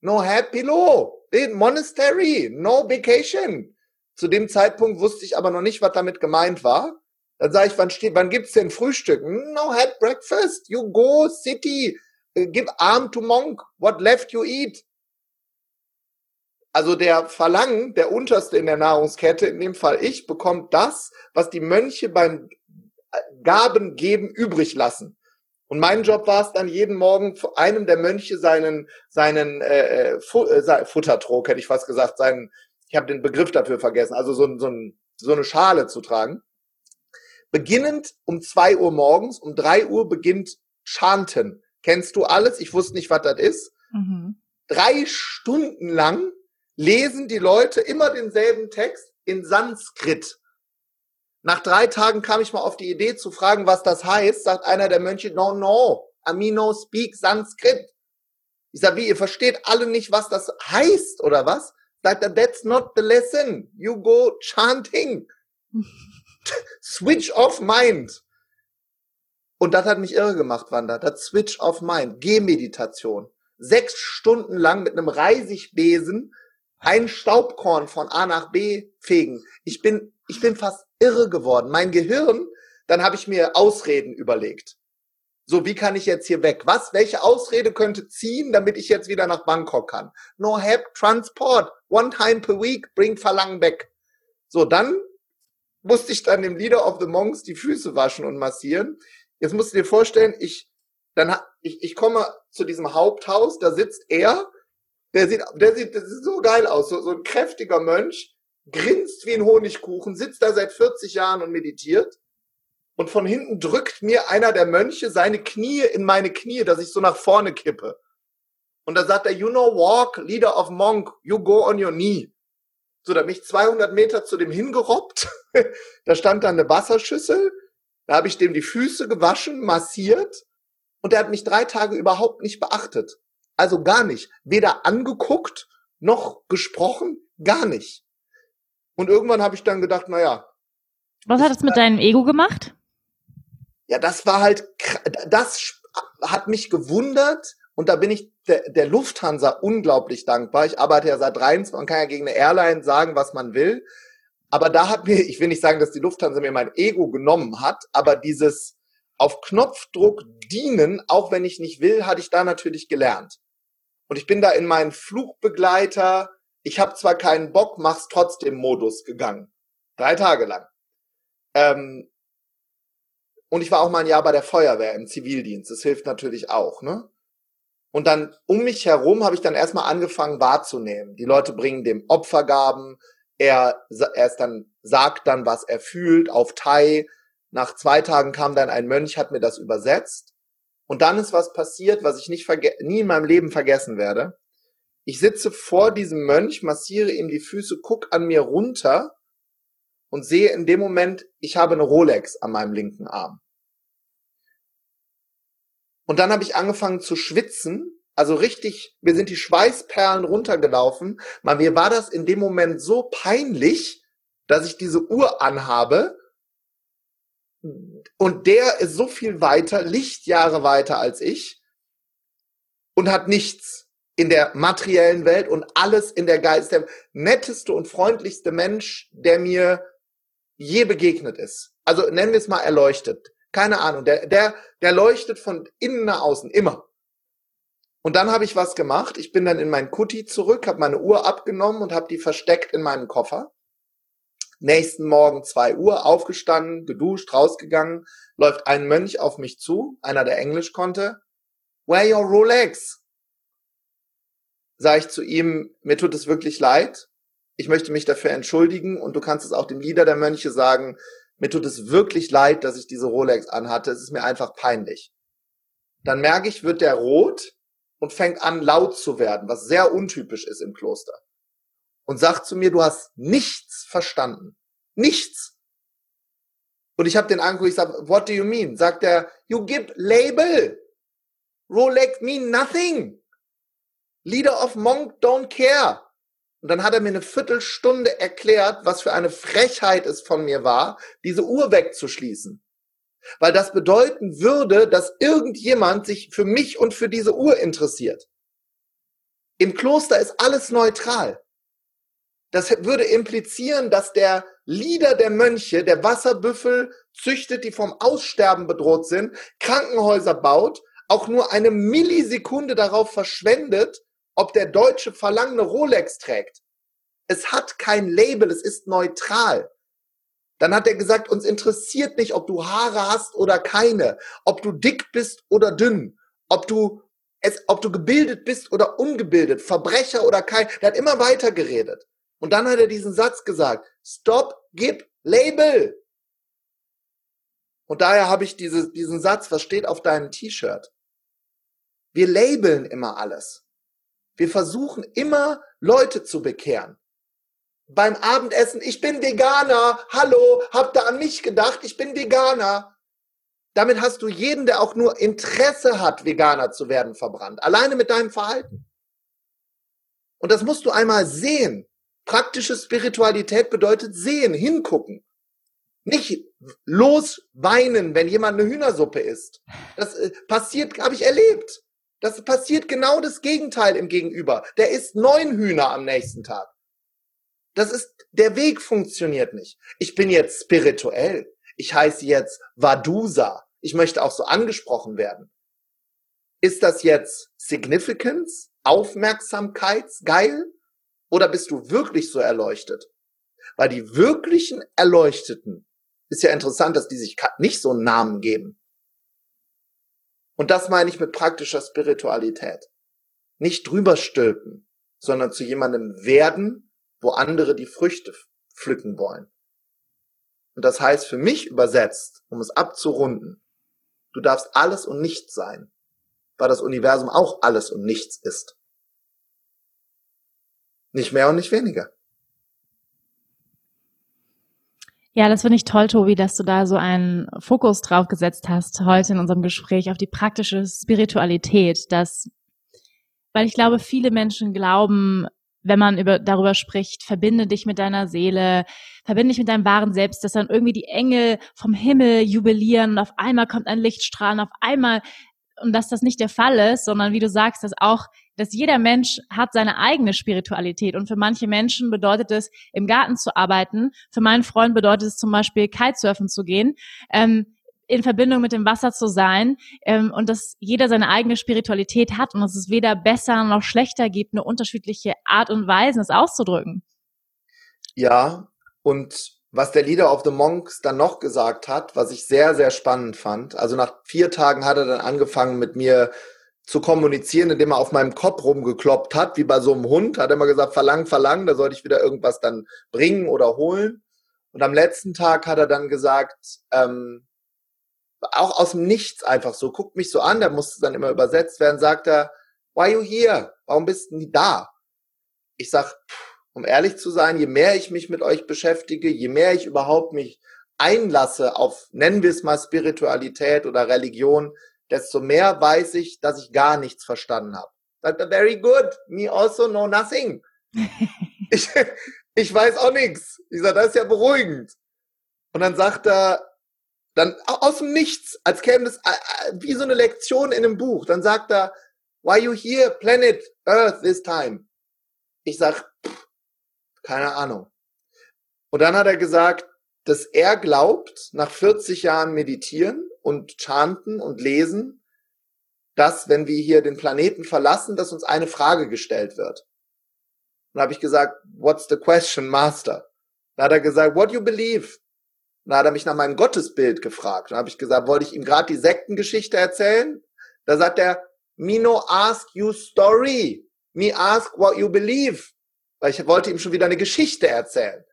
No head pillow. Monastery. No vacation. Zu dem Zeitpunkt wusste ich aber noch nicht, was damit gemeint war. Dann sage ich, wann steht, wann gibt's denn Frühstück? No head breakfast. You go city. Äh, give arm to monk. What left you eat? Also der Verlangen, der unterste in der Nahrungskette, in dem Fall ich, bekommt das, was die Mönche beim Gaben geben übrig lassen. Und mein Job war es dann jeden Morgen einem der Mönche seinen seinen äh, äh, äh Futtertrog, hätte ich fast gesagt, seinen ich habe den Begriff dafür vergessen, also so, so, so eine Schale zu tragen. Beginnend um zwei Uhr morgens, um drei Uhr beginnt Chanten. Kennst du alles? Ich wusste nicht, was das ist. Mhm. Drei Stunden lang lesen die Leute immer denselben Text in Sanskrit. Nach drei Tagen kam ich mal auf die Idee zu fragen, was das heißt. Sagt einer der Mönche, no, no, Amino speak Sanskrit. Ich sage, wie, ihr versteht alle nicht, was das heißt, oder was? Sagt er, that's not the lesson. You go chanting. Switch of mind. Und das hat mich irre gemacht, Wanda. Das Switch of mind. Gehmeditation. Sechs Stunden lang mit einem Reisigbesen ein Staubkorn von A nach B fegen. Ich bin, ich bin fast irre geworden. Mein Gehirn, dann habe ich mir Ausreden überlegt. So, wie kann ich jetzt hier weg? Was, welche Ausrede könnte ziehen, damit ich jetzt wieder nach Bangkok kann? No help transport. One time per week, bring Verlangen weg. So, dann musste ich dann dem Leader of the Monks die Füße waschen und massieren. Jetzt musst du dir vorstellen, ich, dann, ich, ich komme zu diesem Haupthaus, da sitzt er, der sieht, der sieht, das sieht so geil aus, so, so ein kräftiger Mönch, grinst wie ein Honigkuchen, sitzt da seit 40 Jahren und meditiert. Und von hinten drückt mir einer der Mönche seine Knie in meine Knie, dass ich so nach vorne kippe. Und da sagt er, you know walk, leader of monk, you go on your knee. So, da bin ich 200 Meter zu dem hingerobbt. da stand dann eine Wasserschüssel. Da habe ich dem die Füße gewaschen, massiert. Und er hat mich drei Tage überhaupt nicht beachtet. Also gar nicht. Weder angeguckt, noch gesprochen, gar nicht. Und irgendwann habe ich dann gedacht, na ja. Was hat es mit deinem Ego gemacht? Ja, das war halt, das hat mich gewundert und da bin ich der, der Lufthansa unglaublich dankbar. Ich arbeite ja seit 23, man kann ja gegen eine Airline sagen, was man will. Aber da hat mir, ich will nicht sagen, dass die Lufthansa mir mein Ego genommen hat, aber dieses auf Knopfdruck dienen, auch wenn ich nicht will, hatte ich da natürlich gelernt. Und ich bin da in meinen Flugbegleiter, ich habe zwar keinen Bock, mach's trotzdem Modus gegangen. Drei Tage lang. Ähm, und ich war auch mal ein Jahr bei der Feuerwehr im Zivildienst. Das hilft natürlich auch, ne? Und dann um mich herum habe ich dann erstmal angefangen wahrzunehmen. Die Leute bringen dem Opfergaben. Er, er ist dann, sagt dann, was er fühlt auf Thai. Nach zwei Tagen kam dann ein Mönch, hat mir das übersetzt. Und dann ist was passiert, was ich nicht nie in meinem Leben vergessen werde. Ich sitze vor diesem Mönch, massiere ihm die Füße, guck an mir runter und sehe in dem Moment, ich habe eine Rolex an meinem linken Arm. Und dann habe ich angefangen zu schwitzen, also richtig, mir sind die Schweißperlen runtergelaufen. Mal, mir war das in dem Moment so peinlich, dass ich diese Uhr anhabe. Und der ist so viel weiter, Lichtjahre weiter als ich und hat nichts. In der materiellen Welt und alles in der Geist. Der netteste und freundlichste Mensch, der mir je begegnet ist. Also nennen wir es mal erleuchtet. Keine Ahnung. Der, der, der leuchtet von innen nach außen, immer. Und dann habe ich was gemacht. Ich bin dann in mein Kutti zurück, habe meine Uhr abgenommen und habe die versteckt in meinem Koffer. Nächsten Morgen zwei Uhr aufgestanden, geduscht, rausgegangen, läuft ein Mönch auf mich zu, einer, der Englisch konnte. Where your Rolex? Sag ich zu ihm, mir tut es wirklich leid. Ich möchte mich dafür entschuldigen und du kannst es auch dem Leader der Mönche sagen, mir tut es wirklich leid, dass ich diese Rolex anhatte. Es ist mir einfach peinlich. Dann merke ich, wird der rot und fängt an laut zu werden, was sehr untypisch ist im Kloster. Und sagt zu mir, du hast nichts verstanden. Nichts. Und ich habe den angeguckt, ich sage, what do you mean? Sagt er, you give label. Rolex mean nothing. Leader of Monk don't care. Und dann hat er mir eine Viertelstunde erklärt, was für eine Frechheit es von mir war, diese Uhr wegzuschließen. Weil das bedeuten würde, dass irgendjemand sich für mich und für diese Uhr interessiert. Im Kloster ist alles neutral. Das würde implizieren, dass der Leader der Mönche, der Wasserbüffel züchtet, die vom Aussterben bedroht sind, Krankenhäuser baut, auch nur eine Millisekunde darauf verschwendet, ob der Deutsche verlangende Rolex trägt. Es hat kein Label, es ist neutral. Dann hat er gesagt, uns interessiert nicht, ob du Haare hast oder keine, ob du dick bist oder dünn, ob du es, ob du gebildet bist oder ungebildet, Verbrecher oder kein. Der hat immer weiter geredet. Und dann hat er diesen Satz gesagt, stop, gib Label. Und daher habe ich diese, diesen Satz, was steht auf deinem T-Shirt? Wir labeln immer alles. Wir versuchen immer Leute zu bekehren. Beim Abendessen, ich bin Veganer, hallo, habt ihr an mich gedacht, ich bin Veganer. Damit hast du jeden, der auch nur Interesse hat, Veganer zu werden, verbrannt. Alleine mit deinem Verhalten. Und das musst du einmal sehen. Praktische Spiritualität bedeutet sehen, hingucken. Nicht losweinen, wenn jemand eine Hühnersuppe isst. Das äh, passiert, habe ich erlebt. Das passiert genau das Gegenteil im Gegenüber. Der isst neun Hühner am nächsten Tag. Das ist, der Weg funktioniert nicht. Ich bin jetzt spirituell. Ich heiße jetzt Vadusa. Ich möchte auch so angesprochen werden. Ist das jetzt Significance? Aufmerksamkeitsgeil? Oder bist du wirklich so erleuchtet? Weil die wirklichen Erleuchteten ist ja interessant, dass die sich nicht so einen Namen geben. Und das meine ich mit praktischer Spiritualität. Nicht drüber stülpen, sondern zu jemandem werden, wo andere die Früchte pflücken wollen. Und das heißt für mich übersetzt, um es abzurunden, du darfst alles und nichts sein, weil das Universum auch alles und nichts ist. Nicht mehr und nicht weniger. Ja, das finde ich toll, Tobi, dass du da so einen Fokus drauf gesetzt hast heute in unserem Gespräch auf die praktische Spiritualität, dass, weil ich glaube, viele Menschen glauben, wenn man über, darüber spricht, verbinde dich mit deiner Seele, verbinde dich mit deinem wahren Selbst, dass dann irgendwie die Engel vom Himmel jubilieren und auf einmal kommt ein Lichtstrahl und auf einmal und dass das nicht der Fall ist, sondern wie du sagst, dass auch, dass jeder Mensch hat seine eigene Spiritualität und für manche Menschen bedeutet es, im Garten zu arbeiten. Für meinen Freund bedeutet es zum Beispiel, Kitesurfen zu gehen. Ähm, in Verbindung mit dem Wasser zu sein ähm, und dass jeder seine eigene Spiritualität hat und dass es weder besser noch schlechter gibt, eine unterschiedliche Art und Weise, es auszudrücken. Ja, und was der Leader of the Monks dann noch gesagt hat, was ich sehr, sehr spannend fand. Also nach vier Tagen hat er dann angefangen mit mir zu kommunizieren, indem er auf meinem Kopf rumgekloppt hat, wie bei so einem Hund, hat er immer gesagt, verlang, verlang, da sollte ich wieder irgendwas dann bringen oder holen. Und am letzten Tag hat er dann gesagt, ähm, auch aus dem Nichts einfach so, guckt mich so an, der musste dann immer übersetzt werden, sagt er, why you here? Warum bist du nie da? Ich sag, pff, um ehrlich zu sein, je mehr ich mich mit euch beschäftige, je mehr ich überhaupt mich einlasse auf, nennen wir es mal Spiritualität oder Religion, desto mehr weiß ich, dass ich gar nichts verstanden habe. Sagt er, very good, me also know nothing. ich, ich weiß auch nichts. Ich sage, das ist ja beruhigend. Und dann sagt er, dann aus dem Nichts, als käme das äh, äh, wie so eine Lektion in einem Buch, dann sagt er, why you here, planet Earth this time? Ich sag, keine Ahnung. Und dann hat er gesagt, dass er glaubt, nach 40 Jahren meditieren und chanten und lesen, dass, wenn wir hier den Planeten verlassen, dass uns eine Frage gestellt wird. Und habe ich gesagt, what's the question, Master? Dann hat er gesagt, what you believe? Dann hat er mich nach meinem Gottesbild gefragt. Dann habe ich gesagt, wollte ich ihm gerade die Sektengeschichte erzählen? Da sagt er, me no ask you story. Me ask what you believe. Weil ich wollte ihm schon wieder eine Geschichte erzählen.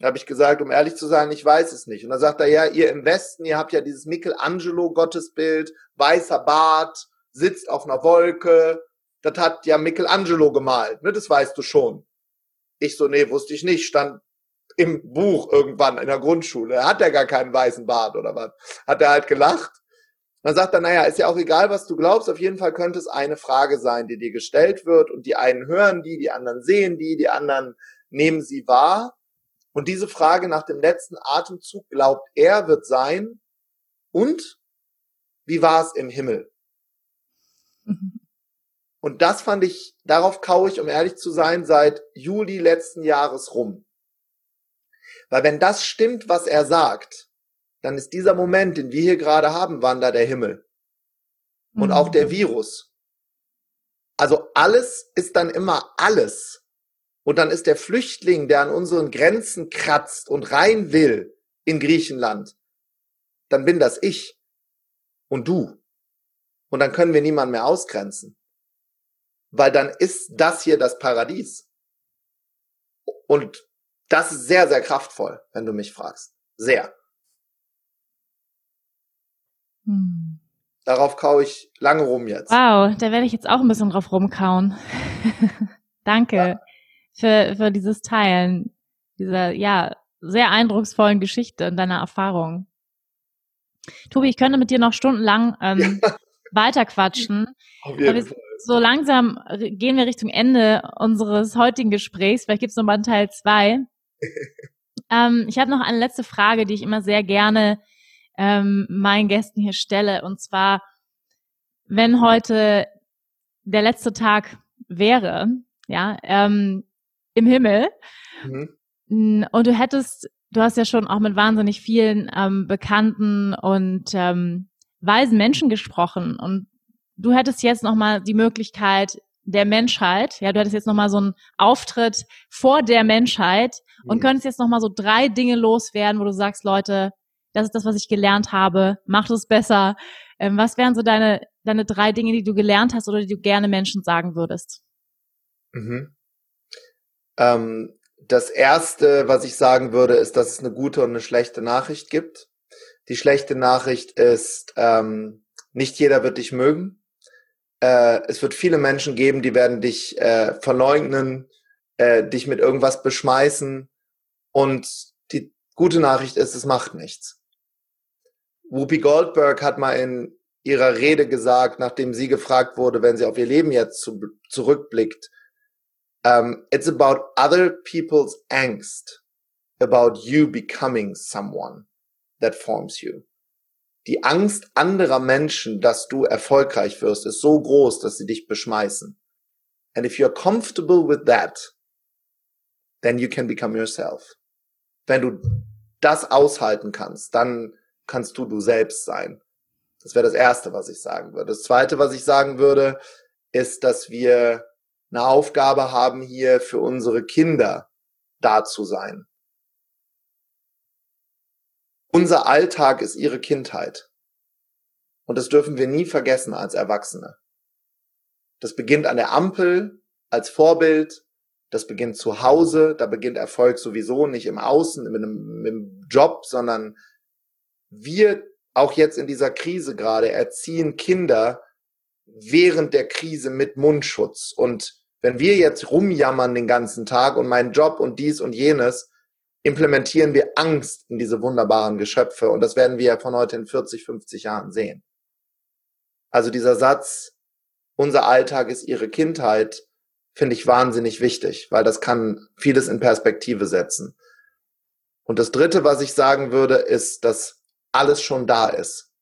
Da habe ich gesagt, um ehrlich zu sein, ich weiß es nicht. Und dann sagt er, ja, ihr im Westen, ihr habt ja dieses Michelangelo-Gottesbild, weißer Bart, sitzt auf einer Wolke. Das hat ja Michelangelo gemalt, ne? Das weißt du schon. Ich so, nee, wusste ich nicht. Stand im Buch irgendwann in der Grundschule. Hat er gar keinen weißen Bart oder was? Hat er halt gelacht. Dann sagt er, naja, ist ja auch egal, was du glaubst. Auf jeden Fall könnte es eine Frage sein, die dir gestellt wird. Und die einen hören die, die anderen sehen die, die anderen nehmen sie wahr. Und diese Frage nach dem letzten Atemzug, glaubt er, wird sein, und wie war es im Himmel? Mhm. Und das fand ich, darauf kaue ich, um ehrlich zu sein, seit Juli letzten Jahres rum. Weil wenn das stimmt, was er sagt, dann ist dieser Moment, den wir hier gerade haben, Wanda, der Himmel. Und mhm. auch der Virus. Also alles ist dann immer alles. Und dann ist der Flüchtling, der an unseren Grenzen kratzt und rein will in Griechenland, dann bin das ich und du. Und dann können wir niemanden mehr ausgrenzen. Weil dann ist das hier das Paradies. Und das ist sehr, sehr kraftvoll, wenn du mich fragst. Sehr. Hm. Darauf kaue ich lange rum jetzt. Wow, da werde ich jetzt auch ein bisschen drauf rumkauen. Danke ja. für, für dieses Teilen dieser, ja, sehr eindrucksvollen Geschichte und deiner Erfahrung. Tobi, ich könnte mit dir noch stundenlang ähm, ja. weiterquatschen. Auf jeden Fall. So langsam gehen wir Richtung Ende unseres heutigen Gesprächs. Vielleicht gibt es nochmal einen Teil zwei. ähm, ich habe noch eine letzte Frage, die ich immer sehr gerne ähm, meinen Gästen hier stelle. Und zwar, wenn heute der letzte Tag wäre, ja, ähm, im Himmel, mhm. und du hättest, du hast ja schon auch mit wahnsinnig vielen ähm, bekannten und ähm, weisen Menschen gesprochen und du hättest jetzt nochmal die Möglichkeit, der Menschheit. Ja, du hattest jetzt nochmal so einen Auftritt vor der Menschheit und mhm. könntest jetzt nochmal so drei Dinge loswerden, wo du sagst, Leute, das ist das, was ich gelernt habe, macht es besser. Ähm, was wären so deine, deine drei Dinge, die du gelernt hast oder die du gerne Menschen sagen würdest? Mhm. Ähm, das erste, was ich sagen würde, ist, dass es eine gute und eine schlechte Nachricht gibt. Die schlechte Nachricht ist, ähm, nicht jeder wird dich mögen äh, es wird viele Menschen geben, die werden dich äh, verleugnen, äh, dich mit irgendwas beschmeißen. Und die gute Nachricht ist, es macht nichts. Whoopi Goldberg hat mal in ihrer Rede gesagt, nachdem sie gefragt wurde, wenn sie auf ihr Leben jetzt zu, zurückblickt, um, ähm, it's about other people's angst about you becoming someone that forms you die Angst anderer Menschen, dass du erfolgreich wirst, ist so groß, dass sie dich beschmeißen. And if you're comfortable with that, then you can become yourself. Wenn du das aushalten kannst, dann kannst du du selbst sein. Das wäre das Erste, was ich sagen würde. Das Zweite, was ich sagen würde, ist, dass wir eine Aufgabe haben, hier für unsere Kinder da zu sein. Unser Alltag ist ihre Kindheit. Und das dürfen wir nie vergessen als Erwachsene. Das beginnt an der Ampel als Vorbild. Das beginnt zu Hause. Da beginnt Erfolg sowieso nicht im Außen, mit einem, mit einem Job, sondern wir auch jetzt in dieser Krise gerade erziehen Kinder während der Krise mit Mundschutz. Und wenn wir jetzt rumjammern den ganzen Tag und meinen Job und dies und jenes, implementieren wir Angst in diese wunderbaren Geschöpfe. Und das werden wir ja von heute in 40, 50 Jahren sehen. Also dieser Satz, unser Alltag ist ihre Kindheit, finde ich wahnsinnig wichtig, weil das kann vieles in Perspektive setzen. Und das Dritte, was ich sagen würde, ist, dass alles schon da ist.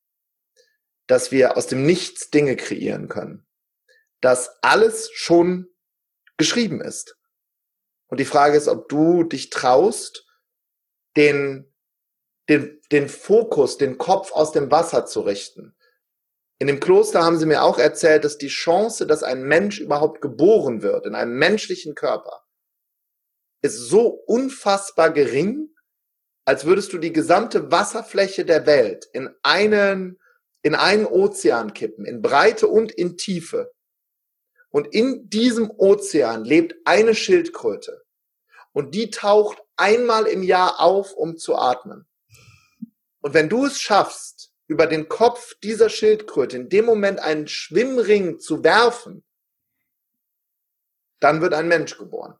Dass wir aus dem Nichts Dinge kreieren können. dass alles schon geschrieben ist. Und die Frage ist, ob du dich traust, den, den, den Fokus, den Kopf aus dem Wasser zu richten. In dem Kloster haben sie mir auch erzählt, dass die Chance, dass ein Mensch überhaupt geboren wird in einem menschlichen Körper, ist so unfassbar gering, als würdest du die gesamte Wasserfläche der Welt in einen, in einen Ozean kippen, in Breite und in Tiefe. Und in diesem Ozean lebt eine Schildkröte. Und die taucht einmal im Jahr auf, um zu atmen. Und wenn du es schaffst, über den Kopf dieser Schildkröte in dem Moment einen Schwimmring zu werfen, dann wird ein Mensch geboren.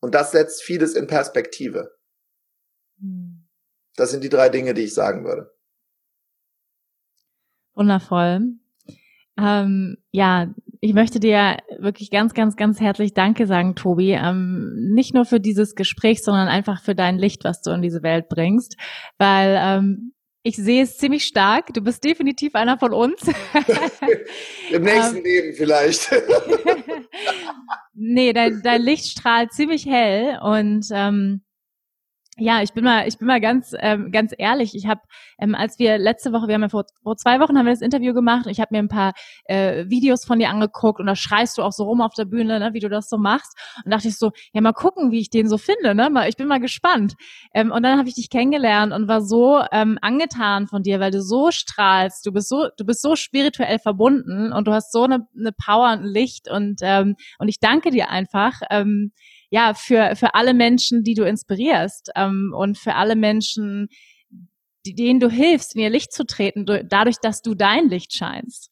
Und das setzt vieles in Perspektive. Das sind die drei Dinge, die ich sagen würde. Wundervoll. Ähm, ja, ich möchte dir wirklich ganz, ganz, ganz herzlich Danke sagen, Tobi. Ähm, nicht nur für dieses Gespräch, sondern einfach für dein Licht, was du in diese Welt bringst. Weil ähm, ich sehe es ziemlich stark. Du bist definitiv einer von uns. Im nächsten ähm, Leben vielleicht. nee, dein, dein Licht strahlt ziemlich hell und ähm, ja, ich bin mal, ich bin mal ganz, ähm, ganz ehrlich. Ich habe, ähm, als wir letzte Woche, wir haben ja vor, vor zwei Wochen haben wir das Interview gemacht. Ich habe mir ein paar äh, Videos von dir angeguckt und da schreist du auch so rum auf der Bühne, ne, wie du das so machst. Und dachte ich so, ja mal gucken, wie ich den so finde. Ne, mal, ich bin mal gespannt. Ähm, und dann habe ich dich kennengelernt und war so ähm, angetan von dir, weil du so strahlst. Du bist so, du bist so spirituell verbunden und du hast so eine, eine Power und Licht und ähm, und ich danke dir einfach. Ähm, ja, für, für alle Menschen, die du inspirierst ähm, und für alle Menschen, denen du hilfst, in ihr Licht zu treten, dadurch, dass du dein Licht scheinst.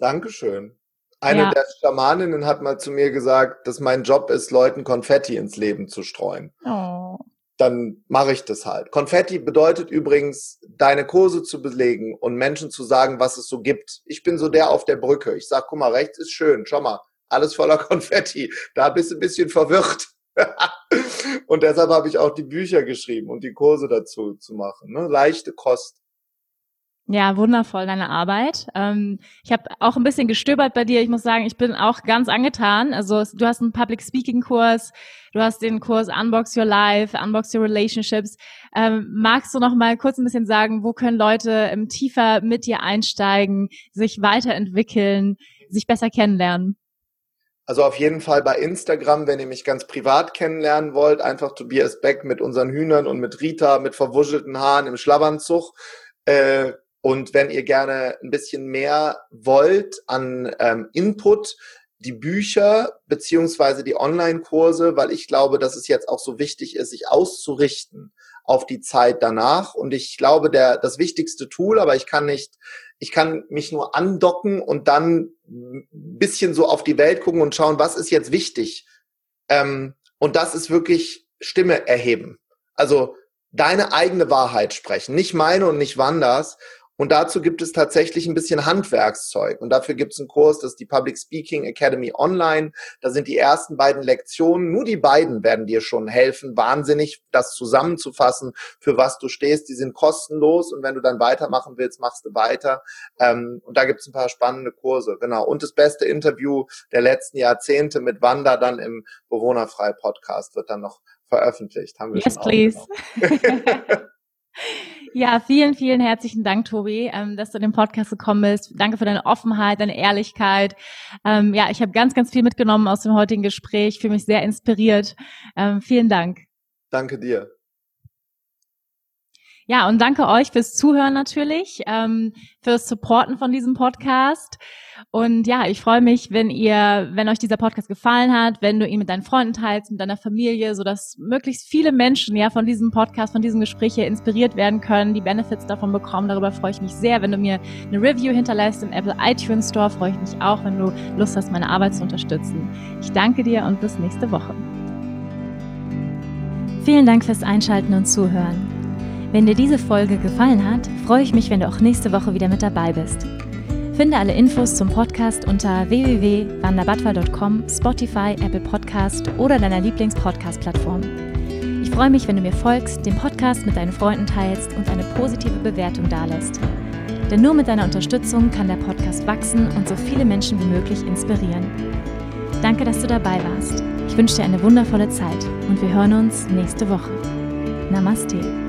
Dankeschön. Eine ja. der Schamaninnen hat mal zu mir gesagt, dass mein Job ist, Leuten Konfetti ins Leben zu streuen. Oh. Dann mache ich das halt. Konfetti bedeutet übrigens, deine Kurse zu belegen und Menschen zu sagen, was es so gibt. Ich bin so der auf der Brücke. Ich sag, guck mal, rechts ist schön, schau mal, alles voller Konfetti. Da bist du ein bisschen verwirrt. und deshalb habe ich auch die Bücher geschrieben und die Kurse dazu zu machen. Ne? Leichte Kost. Ja, wundervoll, deine Arbeit. Ähm, ich habe auch ein bisschen gestöbert bei dir. Ich muss sagen, ich bin auch ganz angetan. Also du hast einen Public Speaking Kurs, du hast den Kurs Unbox Your Life, Unbox Your Relationships. Ähm, magst du noch mal kurz ein bisschen sagen, wo können Leute ähm, tiefer mit dir einsteigen, sich weiterentwickeln, sich besser kennenlernen? Also auf jeden Fall bei Instagram, wenn ihr mich ganz privat kennenlernen wollt, einfach Tobias Beck mit unseren Hühnern und mit Rita mit verwuschelten Haaren im Schlabbernzug. Äh, und wenn ihr gerne ein bisschen mehr wollt an ähm, Input, die Bücher beziehungsweise die Online-Kurse, weil ich glaube, dass es jetzt auch so wichtig ist, sich auszurichten auf die Zeit danach. Und ich glaube, der, das wichtigste Tool, aber ich kann nicht ich kann mich nur andocken und dann ein bisschen so auf die Welt gucken und schauen, was ist jetzt wichtig. Ähm, und das ist wirklich Stimme erheben. Also deine eigene Wahrheit sprechen, nicht meine und nicht Wanders. Und dazu gibt es tatsächlich ein bisschen Handwerkszeug. Und dafür gibt es einen Kurs, das ist die Public Speaking Academy Online. Da sind die ersten beiden Lektionen. Nur die beiden werden dir schon helfen, wahnsinnig das zusammenzufassen, für was du stehst. Die sind kostenlos. Und wenn du dann weitermachen willst, machst du weiter. Ähm, und da gibt es ein paar spannende Kurse. Genau. Und das beste Interview der letzten Jahrzehnte mit Wanda dann im Bewohnerfrei Podcast wird dann noch veröffentlicht. Haben wir yes, please. Ja, vielen, vielen herzlichen Dank, Tobi, ähm, dass du in den Podcast gekommen bist. Danke für deine Offenheit, deine Ehrlichkeit. Ähm, ja, ich habe ganz, ganz viel mitgenommen aus dem heutigen Gespräch. Fühle mich sehr inspiriert. Ähm, vielen Dank. Danke dir. Ja, und danke euch fürs Zuhören natürlich, ähm, fürs Supporten von diesem Podcast. Und ja, ich freue mich, wenn ihr, wenn euch dieser Podcast gefallen hat, wenn du ihn mit deinen Freunden teilst, mit deiner Familie, so dass möglichst viele Menschen ja von diesem Podcast, von diesem Gespräch hier inspiriert werden können, die Benefits davon bekommen. Darüber freue ich mich sehr. Wenn du mir eine Review hinterlässt im Apple iTunes Store, freue ich mich auch, wenn du Lust hast, meine Arbeit zu unterstützen. Ich danke dir und bis nächste Woche. Vielen Dank fürs Einschalten und Zuhören. Wenn dir diese Folge gefallen hat, freue ich mich, wenn du auch nächste Woche wieder mit dabei bist. Finde alle Infos zum Podcast unter www.wanderbadwal.com, Spotify, Apple Podcast oder deiner Lieblings-Podcast-Plattform. Ich freue mich, wenn du mir folgst, den Podcast mit deinen Freunden teilst und eine positive Bewertung dalässt. Denn nur mit deiner Unterstützung kann der Podcast wachsen und so viele Menschen wie möglich inspirieren. Danke, dass du dabei warst. Ich wünsche dir eine wundervolle Zeit und wir hören uns nächste Woche. Namaste.